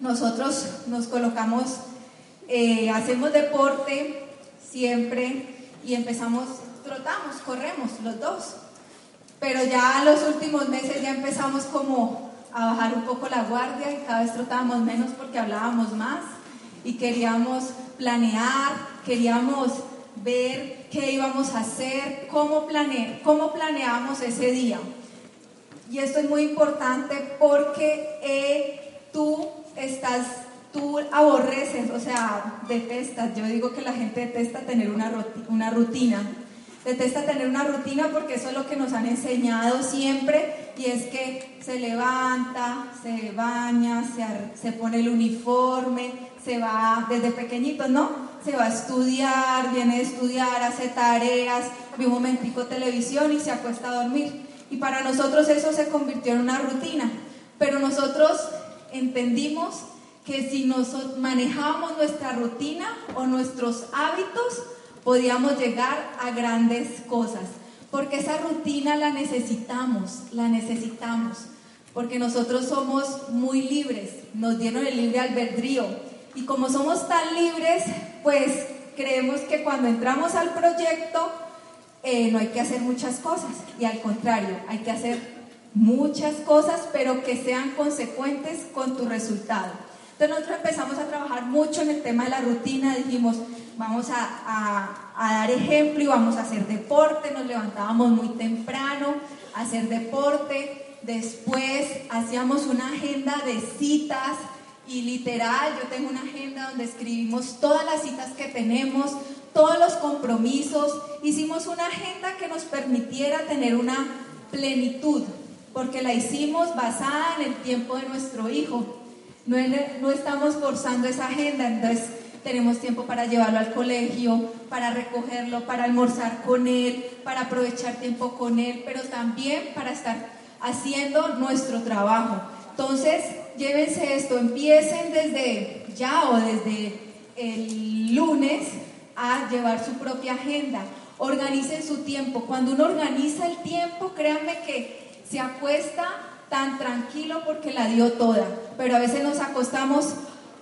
nosotros nos colocamos, eh, hacemos deporte siempre y empezamos, trotamos, corremos los dos. Pero ya los últimos meses ya empezamos como a bajar un poco la guardia y cada vez trotábamos menos porque hablábamos más y queríamos planear, queríamos ver qué íbamos a hacer, cómo, plane, cómo planeamos ese día. Y esto es muy importante porque eh, tú estás tú aborreces, o sea, detestas. Yo digo que la gente detesta tener una, una rutina. Detesta tener una rutina porque eso es lo que nos han enseñado siempre y es que se levanta, se baña, se, se pone el uniforme, se va desde pequeñitos, ¿no? Se va a estudiar, viene a estudiar, hace tareas, ve un momentico televisión y se acuesta a dormir. Y para nosotros eso se convirtió en una rutina. Pero nosotros entendimos que si nos manejábamos nuestra rutina o nuestros hábitos, podíamos llegar a grandes cosas. Porque esa rutina la necesitamos, la necesitamos. Porque nosotros somos muy libres, nos dieron el libre albedrío. Y como somos tan libres, pues creemos que cuando entramos al proyecto eh, no hay que hacer muchas cosas. Y al contrario, hay que hacer muchas cosas, pero que sean consecuentes con tu resultado. Entonces nosotros empezamos a trabajar mucho en el tema de la rutina, dijimos, vamos a, dar ejemplo y vamos a hacer deporte, nos levantábamos muy temprano a hacer deporte, después hacíamos una agenda de citas y literal, yo tengo una agenda donde escribimos todas las citas que tenemos, todos los compromisos, hicimos una agenda que nos permitiera tener una plenitud, porque la hicimos basada en el tiempo de nuestro hijo. No, estamos forzando esa agenda, entonces tenemos tiempo para llevarlo al colegio, para recogerlo, para almorzar con él, para aprovechar tiempo con él, pero también para estar haciendo nuestro trabajo. Entonces, llévense esto, empiecen desde ya o desde el lunes a llevar su propia agenda. Organicen su tiempo. Cuando uno organiza el tiempo, créanme que se acuesta tan tranquilo porque la dio toda, pero a veces nos acostamos,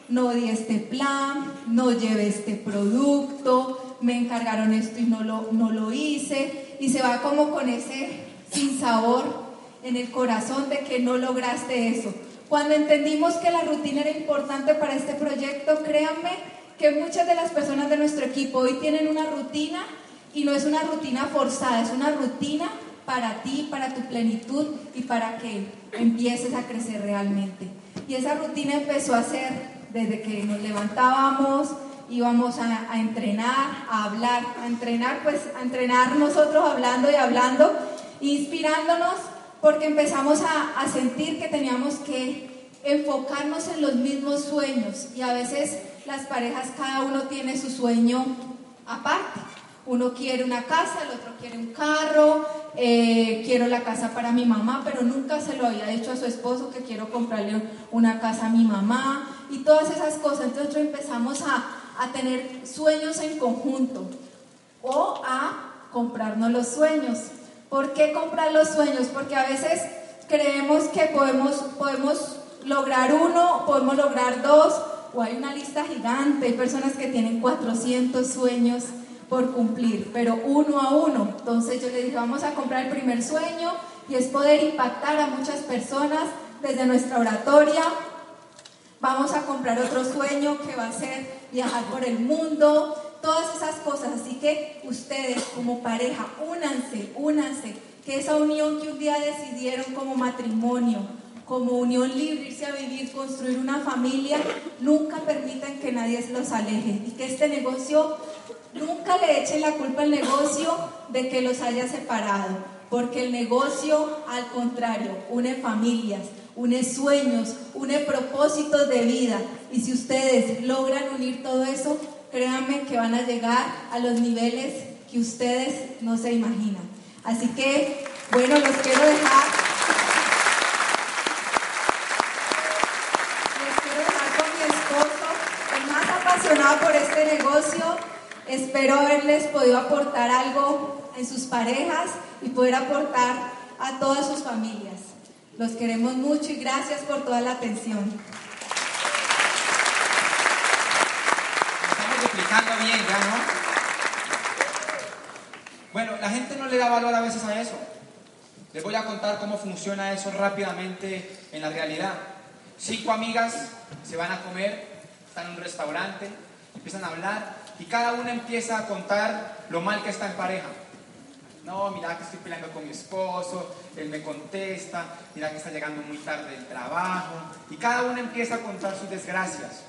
no di este plan, no llevé este producto, me encargaron esto y no lo, no lo hice, y se va como con ese sin sabor en el corazón de que no lograste eso. Cuando entendimos que la rutina era importante para este proyecto, créanme que muchas de las personas de nuestro equipo hoy tienen una rutina y no es una rutina forzada, es una rutina para ti, para tu plenitud y para que empieces a crecer realmente. Y esa rutina empezó a ser desde que nos levantábamos, íbamos a, entrenar, a hablar, a entrenar, pues a entrenar nosotros hablando y hablando, inspirándonos, porque empezamos a, a sentir que teníamos que enfocarnos en los mismos sueños y a veces las parejas cada uno tiene su sueño aparte. Uno quiere una casa, el otro quiere un carro, eh, quiero la casa para mi mamá, pero nunca se lo había dicho a su esposo que quiero comprarle una casa a mi mamá. y todas esas cosas. Entonces empezamos a, a tener sueños en conjunto o a comprarnos los sueños. ¿Por qué comprar los sueños? Porque a veces creemos que podemos, podemos lograr uno, podemos lograr dos, o hay una lista gigante, hay personas que tienen 400 sueños por cumplir, pero uno a uno. Entonces yo le dije, vamos a comprar el primer sueño y es poder impactar a muchas personas desde nuestra oratoria. Vamos a comprar otro sueño que va a ser viajar por el mundo, todas esas cosas. Así que ustedes como pareja, únanse, únanse, que esa unión que un día decidieron como matrimonio, como unión libre, irse a vivir, construir una familia, nunca permitan que nadie se los aleje y que este negocio, nunca le echen la culpa al negocio de que los haya separado, porque el negocio, al contrario, une familias, une sueños, une propósitos de vida. Y si ustedes logran unir todo eso, créanme que van a llegar a los niveles que ustedes no se imaginan. Así que, bueno, los quiero dejar. Les quiero dejar con mi esposo, el más apasionado por este negocio. Espero haberles podido aportar algo en sus parejas y poder aportar a todas sus familias. Los queremos mucho y gracias por toda la atención. explicando bien, ¿ya no? Bueno, la gente no le da valor a veces a eso. Les voy a contar cómo funciona eso rápidamente en la realidad. Cinco amigas se van a comer, están en un restaurante, empiezan a hablar y cada una empieza a contar lo mal que está en pareja. No, mira que estoy peleando con mi esposo, él me contesta, mira que está llegando muy tarde del trabajo. Y cada una empieza a contar sus desgracias,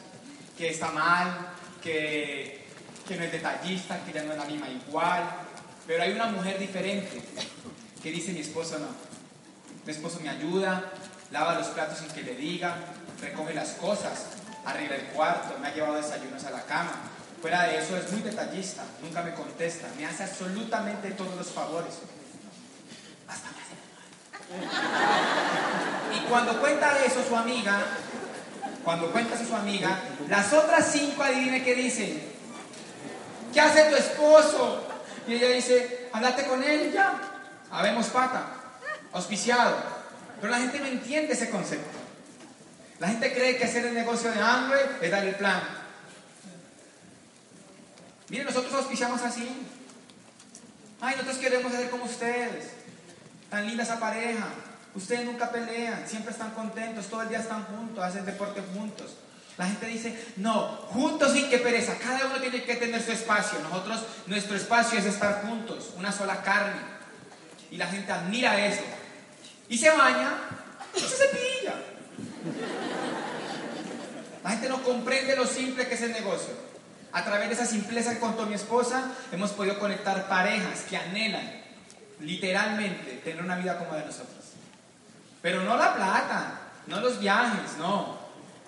que está mal, que, no es detallista, que ya no es la misma igual. Pero hay una mujer diferente que dice mi esposo no. Mi esposo me ayuda, lava los platos sin que le diga, recoge las cosas, arregla el cuarto, me ha llevado desayunos a la cama. Fuera de eso es muy detallista, nunca me contesta, me hace absolutamente todos los favores. Hasta me hace Y cuando cuenta eso su amiga, cuando cuenta eso su amiga, las otras cinco adivine qué dicen. ¿Qué hace tu esposo? Y ella dice, háblate con él ya. Habemos pata, auspiciado. Pero la gente no entiende ese concepto. La gente cree que hacer el negocio de hambre es dar el plan. Miren, nosotros auspiciamos así. Ay, nosotros queremos ser como ustedes. Tan linda esa pareja. Ustedes nunca pelean, siempre están contentos, todo el día están juntos, hacen deporte juntos. La gente dice, no, juntos sin que pereza, cada uno tiene que tener su espacio. Nosotros, nuestro espacio es estar juntos, una sola carne. Y la gente admira eso. Y se baña y se cepilla. La gente no comprende lo simple que es el negocio. A través de esa simpleza que contó mi esposa, hemos podido conectar parejas que anhelan, literalmente, tener una vida como la de nosotros. Pero no la plata, no los viajes, no.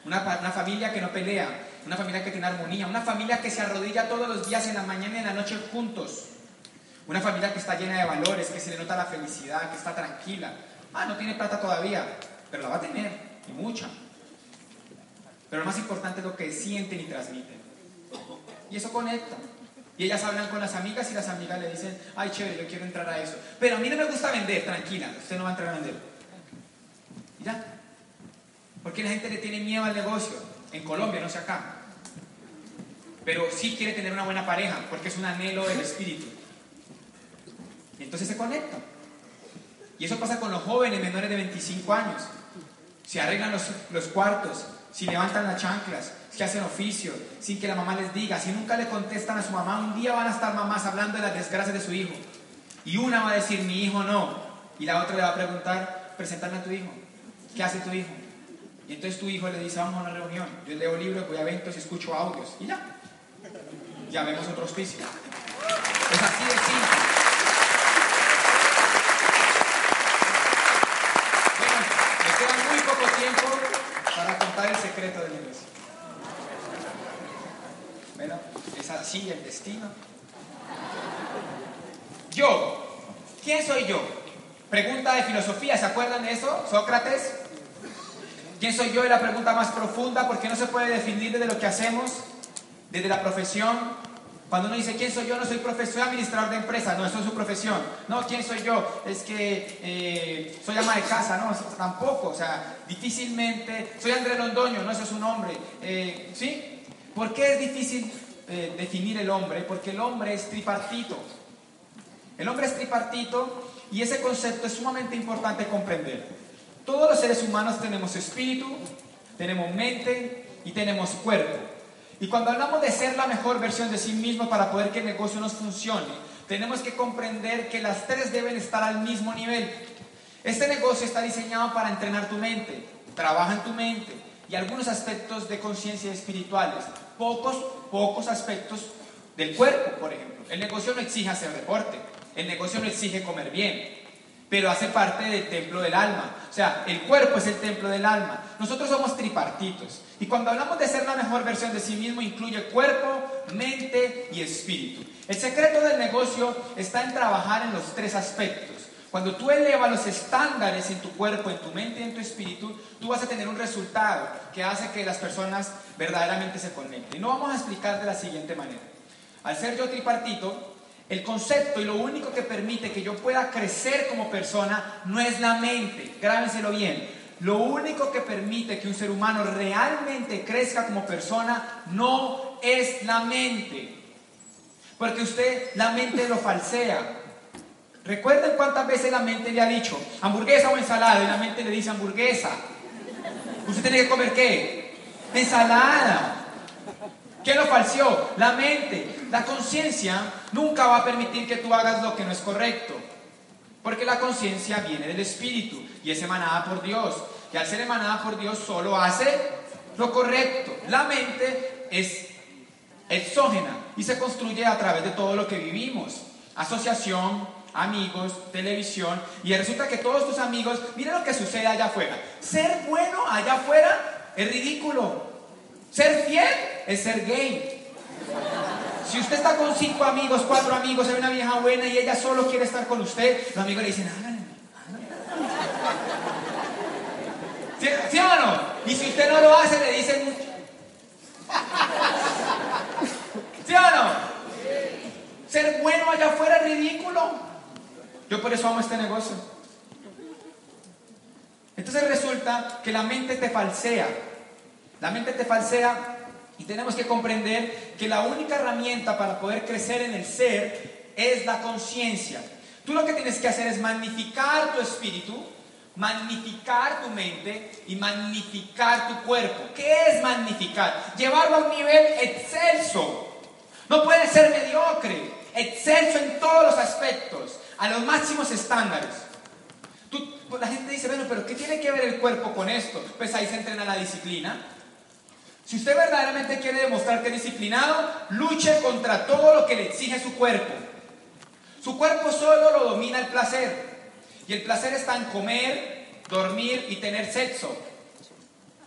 Una, una, familia que no pelea, una familia que tiene armonía, una familia que se arrodilla todos los días en la mañana y en la noche juntos. Una familia que está llena de valores, que se le nota la felicidad, que está tranquila. Ah, no tiene plata todavía, pero la va a tener, y mucha. Pero lo más importante es lo que sienten y transmiten. Y eso conecta. Y ellas hablan con las amigas y las amigas le dicen, ay, chévere, yo quiero entrar a eso. Pero a mí no me gusta vender, tranquila, usted no va a entrar a vender. Ya. Porque la gente le tiene miedo al negocio. En Colombia, no sé acá. Pero sí quiere tener una buena pareja, porque es un anhelo del espíritu. Y entonces se conecta. Y eso pasa con los jóvenes menores de 25 años. Si arreglan los, los cuartos, si levantan las chanclas, si hacen oficio, sin que la mamá les diga, si nunca le contestan a su mamá, un día van a estar mamás hablando de las desgracias de su hijo. Y una va a decir, mi hijo no. Y la otra le va a preguntar, presentarme a tu hijo. ¿Qué hace tu hijo? Y entonces tu hijo le dice, vamos a una reunión. Yo leo libros, voy a eventos escucho audios. Y ya. Ya vemos otro auspicio. Es así de simple. Bueno, me queda muy poco tiempo para contar el secreto del negocio. Es así el destino. Yo, ¿quién soy yo? Pregunta de filosofía, ¿se acuerdan de eso? Sócrates. ¿Quién soy yo? Es la pregunta más profunda porque no se puede definir desde lo que hacemos, desde la profesión. Cuando uno dice, ¿quién soy yo? No soy profesor, administrador de empresa. No, eso es su profesión. No, ¿quién soy yo? Es que eh, soy ama de casa. No, tampoco. O sea, difícilmente. Soy Andrés Londoño. No, ese es su nombre. Eh, ¿Sí? ¿Por qué es difícil eh, definir el hombre? Porque el hombre es tripartito. El hombre es tripartito y ese concepto es sumamente importante comprender. Todos los seres humanos tenemos espíritu, tenemos mente y tenemos cuerpo. Y cuando hablamos de ser la mejor versión de sí mismo para poder que el negocio nos funcione, tenemos que comprender que las tres deben estar al mismo nivel. Este negocio está diseñado para entrenar tu mente, trabaja en tu mente y algunos aspectos de conciencia espirituales, pocos, pocos aspectos del cuerpo, por ejemplo. El negocio no exige hacer deporte, el negocio no exige comer bien, pero hace parte del templo del alma. O sea, el cuerpo es el templo del alma. Nosotros somos tripartitos. Y cuando hablamos de ser la mejor versión de sí mismo, incluye cuerpo, mente y espíritu. El secreto del negocio está en trabajar en los tres aspectos. Cuando tú elevas los estándares en tu cuerpo, en tu mente y en tu espíritu, tú vas a tener un resultado que hace que las personas verdaderamente se conecten. Y no vamos a explicar de la siguiente manera. Al ser yo tripartito, el concepto y lo único que permite que yo pueda crecer como persona no es la mente, grábenselo bien. Lo único que permite que un ser humano realmente crezca como persona no es la mente. Porque usted la mente lo falsea. Recuerden cuántas veces la mente le ha dicho hamburguesa o ensalada y la mente le dice hamburguesa. ¿Usted tiene que comer qué? Ensalada. ¿Quién lo falseó? La mente. La conciencia nunca va a permitir que tú hagas lo que no es correcto. Porque la conciencia viene del espíritu y es emanada por Dios. Y al ser emanada por Dios solo hace lo correcto. La mente es exógena y se construye a través de todo lo que vivimos. Asociación, amigos, televisión. Y resulta que todos tus amigos, miren lo que sucede allá afuera. Ser bueno allá afuera es ridículo. Ser fiel es ser gay. Si usted está con cinco amigos, cuatro amigos, hay una vieja buena y ella solo quiere estar con usted, los amigos le dicen, háganle. ¿Sí, ¿Sí, o no? Y si usted no lo hace, le dicen mucho. ¿Sí o no? Ser bueno allá afuera es ridículo. Yo por eso amo este negocio. Entonces resulta que la mente te falsea. La mente te falsea y tenemos que comprender que la única herramienta para poder crecer en el ser es la conciencia. Tú lo que tienes que hacer es magnificar tu espíritu, magnificar tu mente y magnificar tu cuerpo. ¿Qué es magnificar? Llevarlo a un nivel excelso. No puede ser mediocre, excelso en todos los aspectos, a los máximos estándares. la gente dice, bueno, pero ¿qué tiene que ver el cuerpo con esto? Pues ahí se entrena la disciplina, si usted verdaderamente quiere demostrar que es disciplinado, luche contra todo lo que le exige su cuerpo. Su cuerpo solo lo domina el placer. Y el placer está en comer, dormir y tener sexo.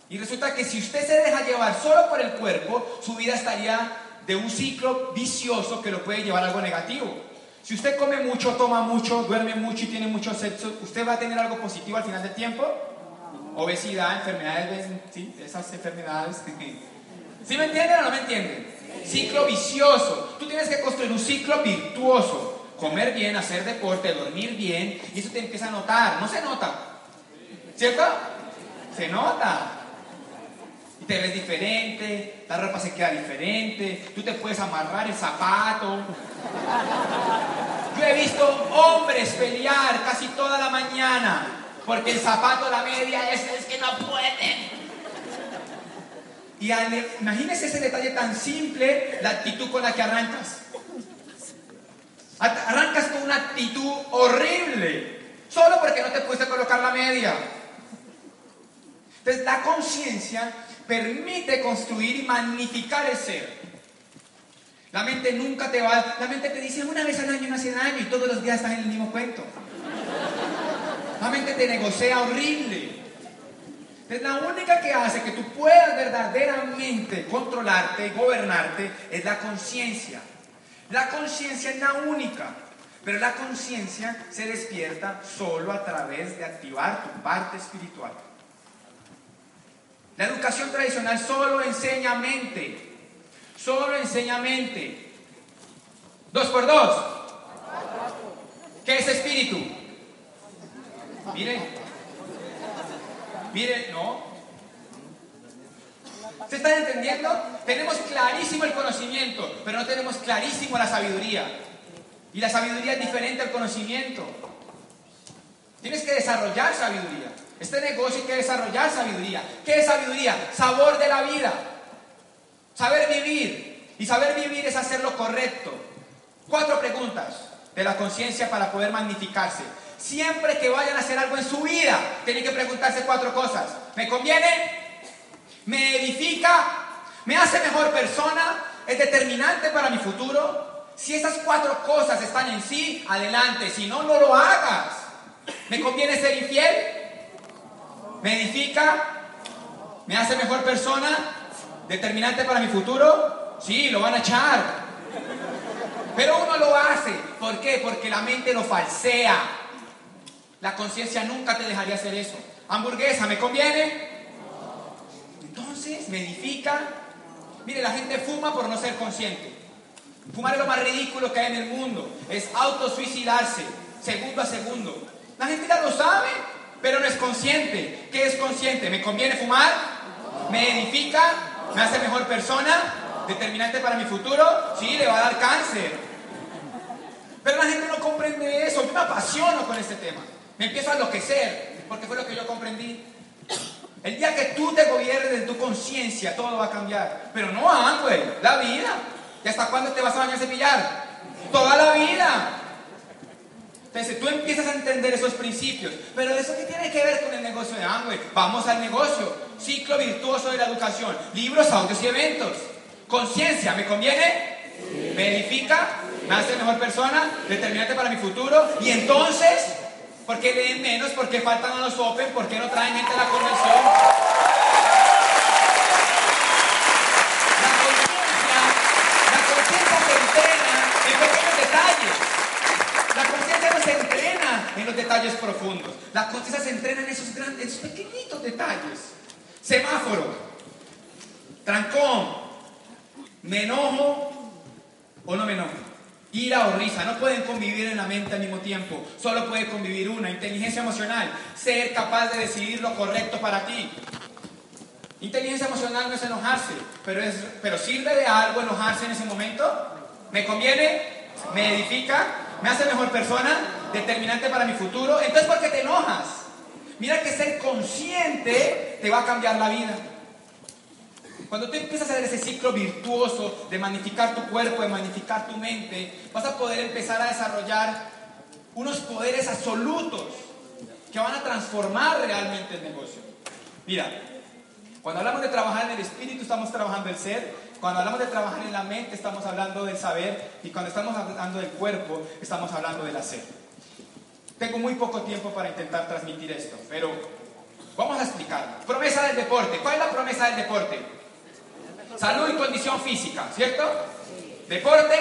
Y resulta que si usted se deja llevar solo por el cuerpo, su vida estaría de un ciclo vicioso que lo puede llevar a algo negativo. Si usted come mucho, toma mucho, duerme mucho y tiene mucho sexo, ¿usted va a tener algo positivo al final del tiempo? obesidad, enfermedades, esas enfermedades. ¿Sí me entienden o no me entienden? Ciclo vicioso. Tú tienes que construir un ciclo virtuoso. Comer bien, hacer deporte, dormir bien, y eso te empieza a notar. No se nota. ¿Cierto? Se nota. Te ves diferente, la ropa se queda diferente, tú te puedes amarrar el zapato. Yo he visto hombres pelear casi toda la mañana porque el zapato, la media, es, es que no pueden. Y imagínese ese detalle tan simple, la actitud con la que arrancas. Arrancas con una actitud horrible, solo porque no te pudiste colocar la media. Entonces la conciencia permite construir y magnificar el ser. La mente nunca te va, la mente te dice una vez al año no hace daño y todos los días estás en el mismo cuento. La mente te negocia horrible. Es la única que hace que tú puedas verdaderamente controlarte, gobernarte, es la conciencia. La conciencia es la única, pero la conciencia se despierta solo a través de activar tu parte espiritual. La educación tradicional solo enseña mente. Solo enseña mente. Dos por dos. ¿Qué es espíritu? Miren. Miren, no. ¿Se están entendiendo? Tenemos clarísimo el conocimiento, pero no tenemos clarísimo la sabiduría. Y la sabiduría es diferente al conocimiento. Tienes que desarrollar sabiduría. Este negocio hay que desarrollar sabiduría. ¿Qué es sabiduría? Sabor de la vida. Saber vivir. Y saber vivir es hacer lo correcto. Cuatro preguntas de la conciencia para poder magnificarse. Siempre que vayan a hacer algo en su vida, tienen que preguntarse cuatro cosas. ¿Me conviene? ¿Me edifica? ¿Me hace mejor persona? ¿Es determinante para mi futuro? Si esas cuatro cosas están en sí, adelante. Si no, no lo hagas. ¿Me conviene ser infiel? ¿Me edifica? ¿Me hace mejor persona? ¿Determinante para mi futuro? Sí, lo van a echar. Pero uno lo hace. ¿Por qué? Porque la mente lo falsea. La conciencia nunca te dejaría hacer eso. Hamburguesa, ¿me conviene? Entonces, ¿me edifica? Mire, la gente fuma por no ser consciente. Fumar es lo más ridículo que hay en el mundo. Es autosuicidarse, segundo a segundo. La gente ya lo sabe, pero no es consciente. ¿Qué es consciente? ¿Me conviene fumar? ¿Me edifica? ¿Me hace mejor persona? ¿Determinante para mi futuro? Sí, le va a dar cáncer. Pero la gente no comprende eso. Yo me apasiono con este tema. Me empiezo a enloquecer, porque fue lo que yo comprendí. El día que tú te gobiernes de tu conciencia, todo va a cambiar. Pero no güey, la vida. ¿Y hasta cuándo te vas a bañar a cepillar? Toda la vida. Entonces tú empiezas a entender esos principios. Pero ¿eso qué tiene que ver con el negocio de Amway? Vamos al negocio. Ciclo virtuoso de la educación. Libros, audios y eventos. Conciencia, ¿me conviene? ¿Me edifica? ¿Me hace mejor persona? ¿Determinante para mi futuro? Y entonces ¿Por qué leen menos? ¿Por qué faltan a los Open? ¿Por qué no traen gente a la convención? La conciencia se entrena en pequeños detalles. La conciencia no se entrena en detalles profundos. La conciencia se entrena en esos grandes, esos pequeñitos detalles. Semáforo, trancón, me enojo o no me enojo. Ira o risa, no pueden convivir en la mente al mismo tiempo, solo puede convivir una. Inteligencia emocional, ser capaz de decidir lo correcto para ti. Inteligencia emocional no es enojarse, pero, es, pero sirve de algo enojarse en ese momento. ¿Me conviene? ¿Me edifica? ¿Me hace mejor persona? ¿Determinante para mi futuro? Entonces, ¿por qué te enojas? Mira que ser consciente te va a cambiar la vida. Cuando tú empiezas a hacer ese ciclo virtuoso de magnificar tu cuerpo, de magnificar tu mente, vas a poder empezar a desarrollar unos poderes absolutos que van a transformar realmente el negocio. Mira, cuando hablamos de trabajar en el espíritu, estamos trabajando el ser. Cuando hablamos de trabajar en la mente, estamos hablando del saber. Y cuando estamos hablando del cuerpo, estamos hablando del hacer. Tengo muy poco tiempo para intentar transmitir esto, pero vamos a explicar. Promesa del deporte. ¿Cuál es la promesa del deporte? Salud y condición física, ¿cierto? Deporte,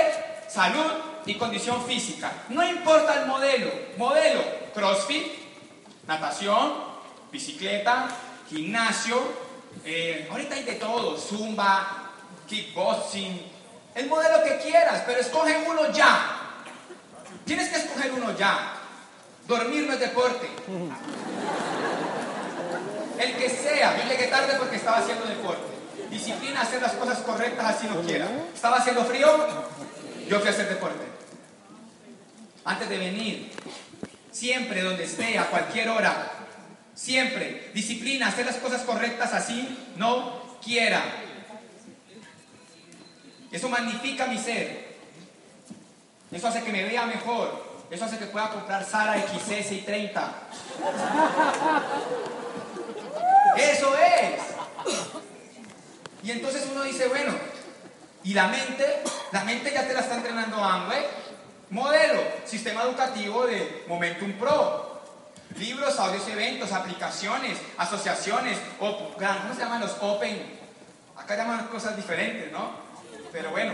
salud y condición física. No importa el modelo. Modelo, CrossFit, natación, bicicleta, gimnasio. Eh, ahorita hay de todo, zumba, kickboxing, el modelo que quieras, pero escoge uno ya. Tienes que escoger uno ya. Dormir no es deporte. El que sea, yo llegué tarde porque estaba haciendo deporte disciplina hacer las cosas correctas así no quiera. Estaba haciendo frío, yo fui a hacer deporte. Antes de venir, siempre donde esté, a cualquier hora, siempre, disciplina, hacer las cosas correctas así no quiera. Eso magnifica mi ser. Eso hace que me vea mejor. Eso hace que pueda comprar Sara XS y 30. Eso es. Y entonces uno dice, bueno, ¿y la mente? La mente ya te la está entrenando Amway. Modelo, sistema educativo de Momentum Pro. Libros, audios, eventos, aplicaciones, asociaciones, ¿cómo se llaman los Open? Acá llaman cosas diferentes, ¿no? Pero bueno,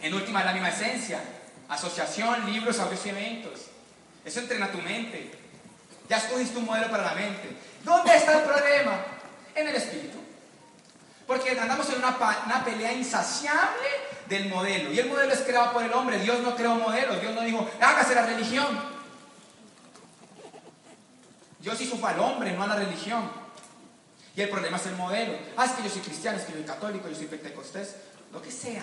en última es la misma esencia. Asociación, libros, audios y eventos. Eso entrena tu mente. Ya escogiste un modelo para la mente. ¿Dónde está el problema? En el espíritu. Porque andamos en una, pelea insaciable del modelo. Y el modelo es creado por el hombre. Dios no creó modelos. Dios no dijo, hágase la religión. Dios hizo al hombre, no a la religión. Y el problema es el modelo. Ah, es que yo soy cristiano, es que yo soy católico, yo soy pentecostés, lo que sea.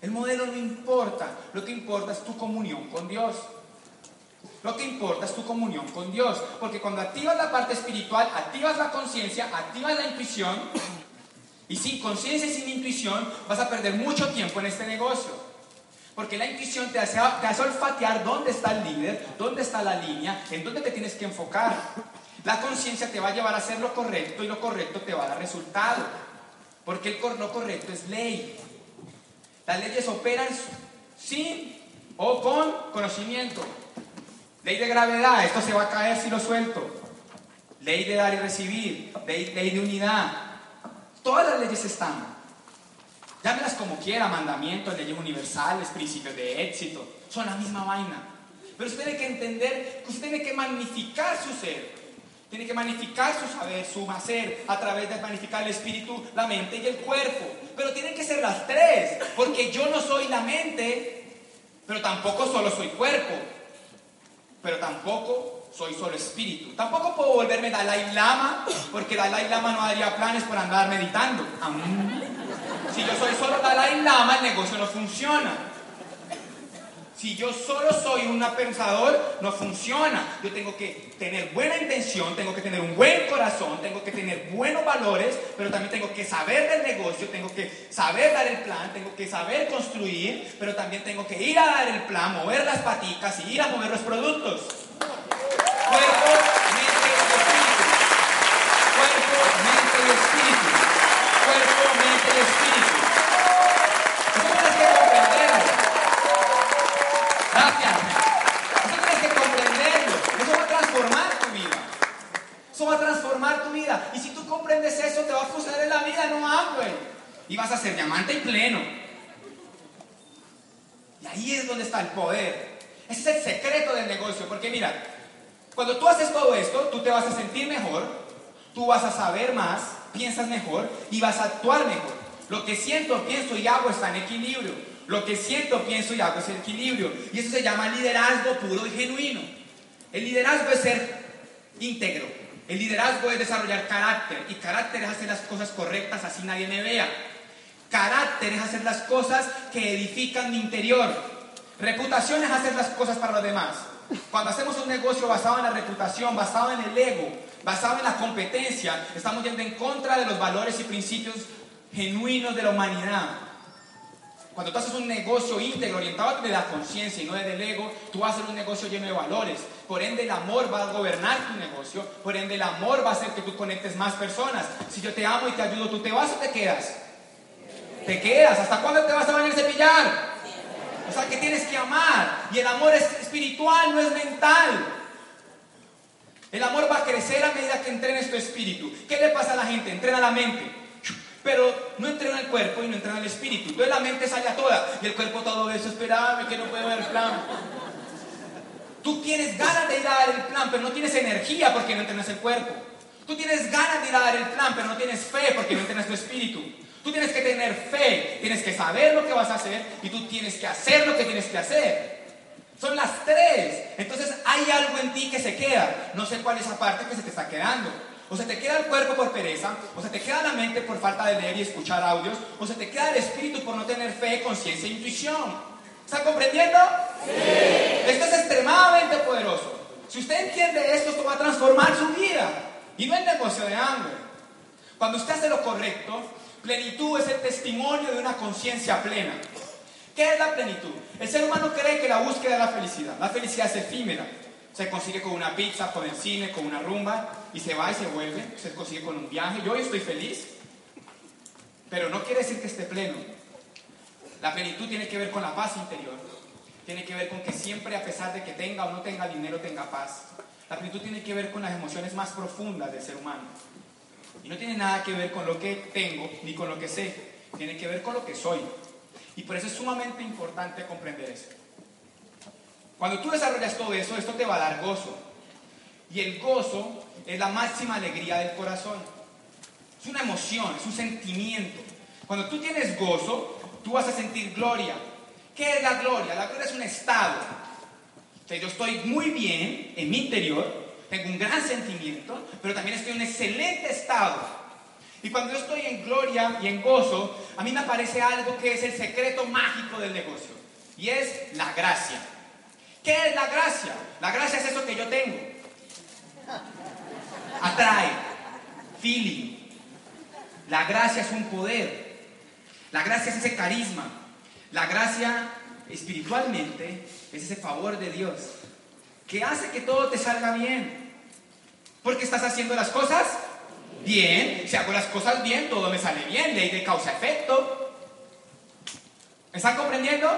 El modelo no importa. Lo que importa es tu comunión con Dios. Lo que importa es tu comunión con Dios. Porque cuando activas la parte espiritual, activas la conciencia, activas la intuición. Y sin conciencia y sin intuición vas a perder mucho tiempo en este negocio. Porque la intuición te hace, te hace olfatear dónde está el líder, dónde está la línea, en dónde te tienes que enfocar. La conciencia te va a llevar a hacer lo correcto y lo correcto te va a dar resultado. Porque el, lo correcto es ley. Las leyes operan sin o con conocimiento. Ley de gravedad, esto se va a caer si lo suelto. Ley de dar y recibir, ley, de unidad. Todas las leyes están. Llámelas como quiera, mandamientos, leyes universales, principios de éxito. Son la misma vaina. Pero usted tiene que entender que usted tiene que magnificar su ser. Tiene que magnificar su saber, su hacer, a través de magnificar el espíritu, la mente y el cuerpo. Pero tienen que ser las tres, porque yo no soy la mente, pero tampoco solo soy cuerpo pero tampoco soy solo espíritu. Tampoco puedo volverme Dalai Lama, porque Dalai Lama no daría planes por andar meditando. Si yo soy solo Dalai Lama, el negocio no funciona. Si yo solo soy un pensador, no funciona. Yo tengo que tener buena intención, tengo que tener un buen corazón, tengo que tener buenos valores, pero también tengo que saber del negocio, tengo que saber dar el plan, tengo que saber construir, pero también tengo que ir a dar el plan, mover las paticas y ir a mover los productos. Cuerpo, mente y espíritu. Cuerpo, mente y espíritu. Cuerpo, mente y espíritu. Gracias. Eso tienes que comprenderlo. Eso va a transformar tu vida. Eso va a transformar tu vida. Y si tú comprendes eso, te va a funcionar en la vida, no hambre. Y vas a ser diamante y pleno. Y ahí es donde está el poder. Ese es el secreto del negocio. Porque mira, cuando tú haces todo esto, tú te vas a sentir mejor, tú vas a saber más, piensas mejor y vas a actuar mejor. Lo que siento, pienso y hago está en equilibrio. Lo que siento, pienso y hago es el equilibrio. Y eso se llama liderazgo puro y genuino. El liderazgo es ser íntegro. El liderazgo es desarrollar carácter. Y carácter es hacer las cosas correctas así nadie me vea. Carácter es hacer las cosas que edifican mi interior. Reputación es hacer las cosas para los demás. Cuando hacemos un negocio basado en la reputación, basado en el ego, basado en la competencia, estamos yendo en contra de los valores y principios genuinos de la humanidad. Cuando tú haces un negocio íntegro, orientado de la conciencia y no desde el ego, tú vas a hacer un negocio lleno de valores. Por ende, el amor va a gobernar tu negocio. Por ende, el amor va a hacer que tú conectes más personas. Si yo te amo y te ayudo, ¿tú te vas o te quedas? Te quedas. ¿Hasta cuándo te vas a venir a cepillar? O sea, que tienes que amar. Y el amor es espiritual, no es mental. El amor va a crecer a medida que entrenes tu espíritu. ¿Qué le pasa a la gente? Entrena la mente pero no entrena el cuerpo y no entrena el espíritu. Entonces la mente sale a toda y el cuerpo todo desesperado, que no puedo ver el plan. Tú tienes ganas de ir a dar el plan, pero no tienes energía porque no entrenas el cuerpo. Tú tienes ganas de ir a dar el plan, pero no tienes fe porque no entrenas tu espíritu. Tú tienes que tener fe, tienes que saber lo que vas a hacer y tú tienes que hacer lo que tienes que hacer. Son las tres. Entonces hay algo en ti que se queda. No sé cuál es esa parte que se te está quedando. O se te queda el cuerpo por pereza, o se te queda la mente por falta de leer y escuchar audios, o se te queda el espíritu por no tener fe, conciencia e intuición. ¿Está comprendiendo? Sí. Esto es extremadamente poderoso. Si usted entiende esto, esto va a transformar su vida. Y no es negocio de hambre. Cuando usted hace lo correcto, plenitud es el testimonio de una conciencia plena. ¿Qué es la plenitud? El ser humano cree que la búsqueda es la felicidad. La felicidad es efímera se consigue con una pizza, con el cine, con una rumba, y se va y se vuelve, se consigue con un viaje. Yo hoy estoy feliz, pero no quiere decir que esté pleno. La plenitud tiene que ver con la paz interior, tiene que ver con que siempre, a pesar de que tenga o no tenga dinero, tenga paz. La plenitud tiene que ver con las emociones más profundas del ser humano. Y no tiene nada que ver con lo que tengo ni con lo que sé, tiene que ver con lo que soy. Y por eso es sumamente importante comprender eso. Cuando tú desarrollas todo eso, esto te va a dar gozo. Y el gozo es la máxima alegría del corazón. Es una emoción, es un sentimiento. Cuando tú tienes gozo, tú vas a sentir gloria. ¿Qué es la gloria? La gloria es un estado. yo estoy muy bien en mi interior, tengo un gran sentimiento, pero también estoy en un excelente estado. Y cuando yo estoy en gloria y en gozo, a mí me aparece algo que es el secreto mágico del negocio. Y es la gracia. ¿Qué es la gracia? La gracia es eso que yo tengo. Atrae, feeling. La gracia es un poder. La gracia es ese carisma. La gracia espiritualmente es ese favor de Dios que hace que todo te salga bien. Porque estás haciendo las cosas bien. Si hago las cosas bien, todo me sale bien. Ley de causa-efecto. ¿Me están comprendiendo?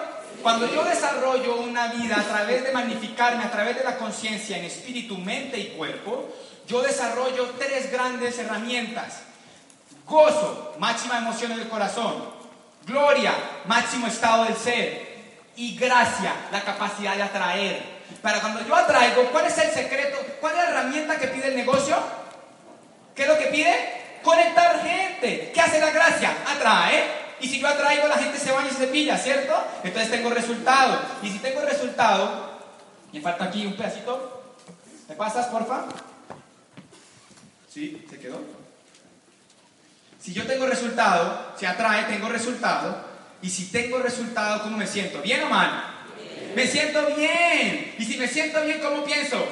Cuando yo desarrollo una vida a través de magnificarme, a través de la conciencia en espíritu, mente y cuerpo, yo desarrollo tres grandes herramientas. Gozo, máxima emoción del corazón. Gloria, máximo estado del ser. Y gracia, la capacidad de atraer. Para cuando yo atraigo, ¿cuál es el secreto? ¿Cuál es la herramienta que pide el negocio? ¿Qué es lo que pide? Conectar gente. ¿Qué hace la gracia? Atrae. Y si yo atraigo, la gente se baña y se cepilla, ¿cierto? Entonces tengo resultado. Y si tengo resultado, me falta aquí un pedacito. ¿Me pasas, porfa? ¿Sí? ¿Se quedó? Si yo tengo resultado, se atrae, tengo resultado. Y si tengo resultado, ¿cómo me siento? ¿Bien o mal? Me siento bien. Y si me siento bien, ¿cómo pienso?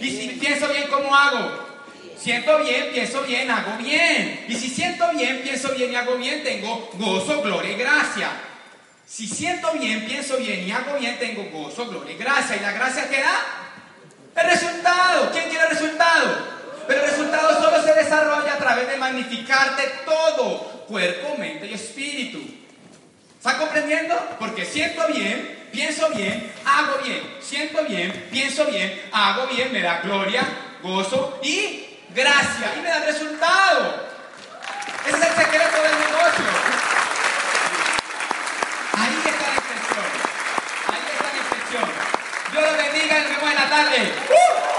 Y si pienso bien, ¿cómo hago? Siento bien, pienso bien, hago bien. Y si siento bien, pienso bien y hago bien, tengo gozo, gloria y gracia. Si siento bien, pienso bien y hago bien, tengo gozo, gloria y gracia. ¿Y la gracia qué da? El resultado. ¿Quién quiere el resultado? Pero el resultado solo se desarrolla a través de magnificarte todo, cuerpo, mente y espíritu. ¿Está comprendiendo? Porque siento bien, pienso bien, hago bien. Siento bien, pienso bien, hago bien, me da gloria, gozo y gracia y me dan resultado. Ese es el secreto del negocio. Ahí está la expresión. Ahí está la expresión. Dios lo bendiga y nos vemos en la tarde. ¡Uh!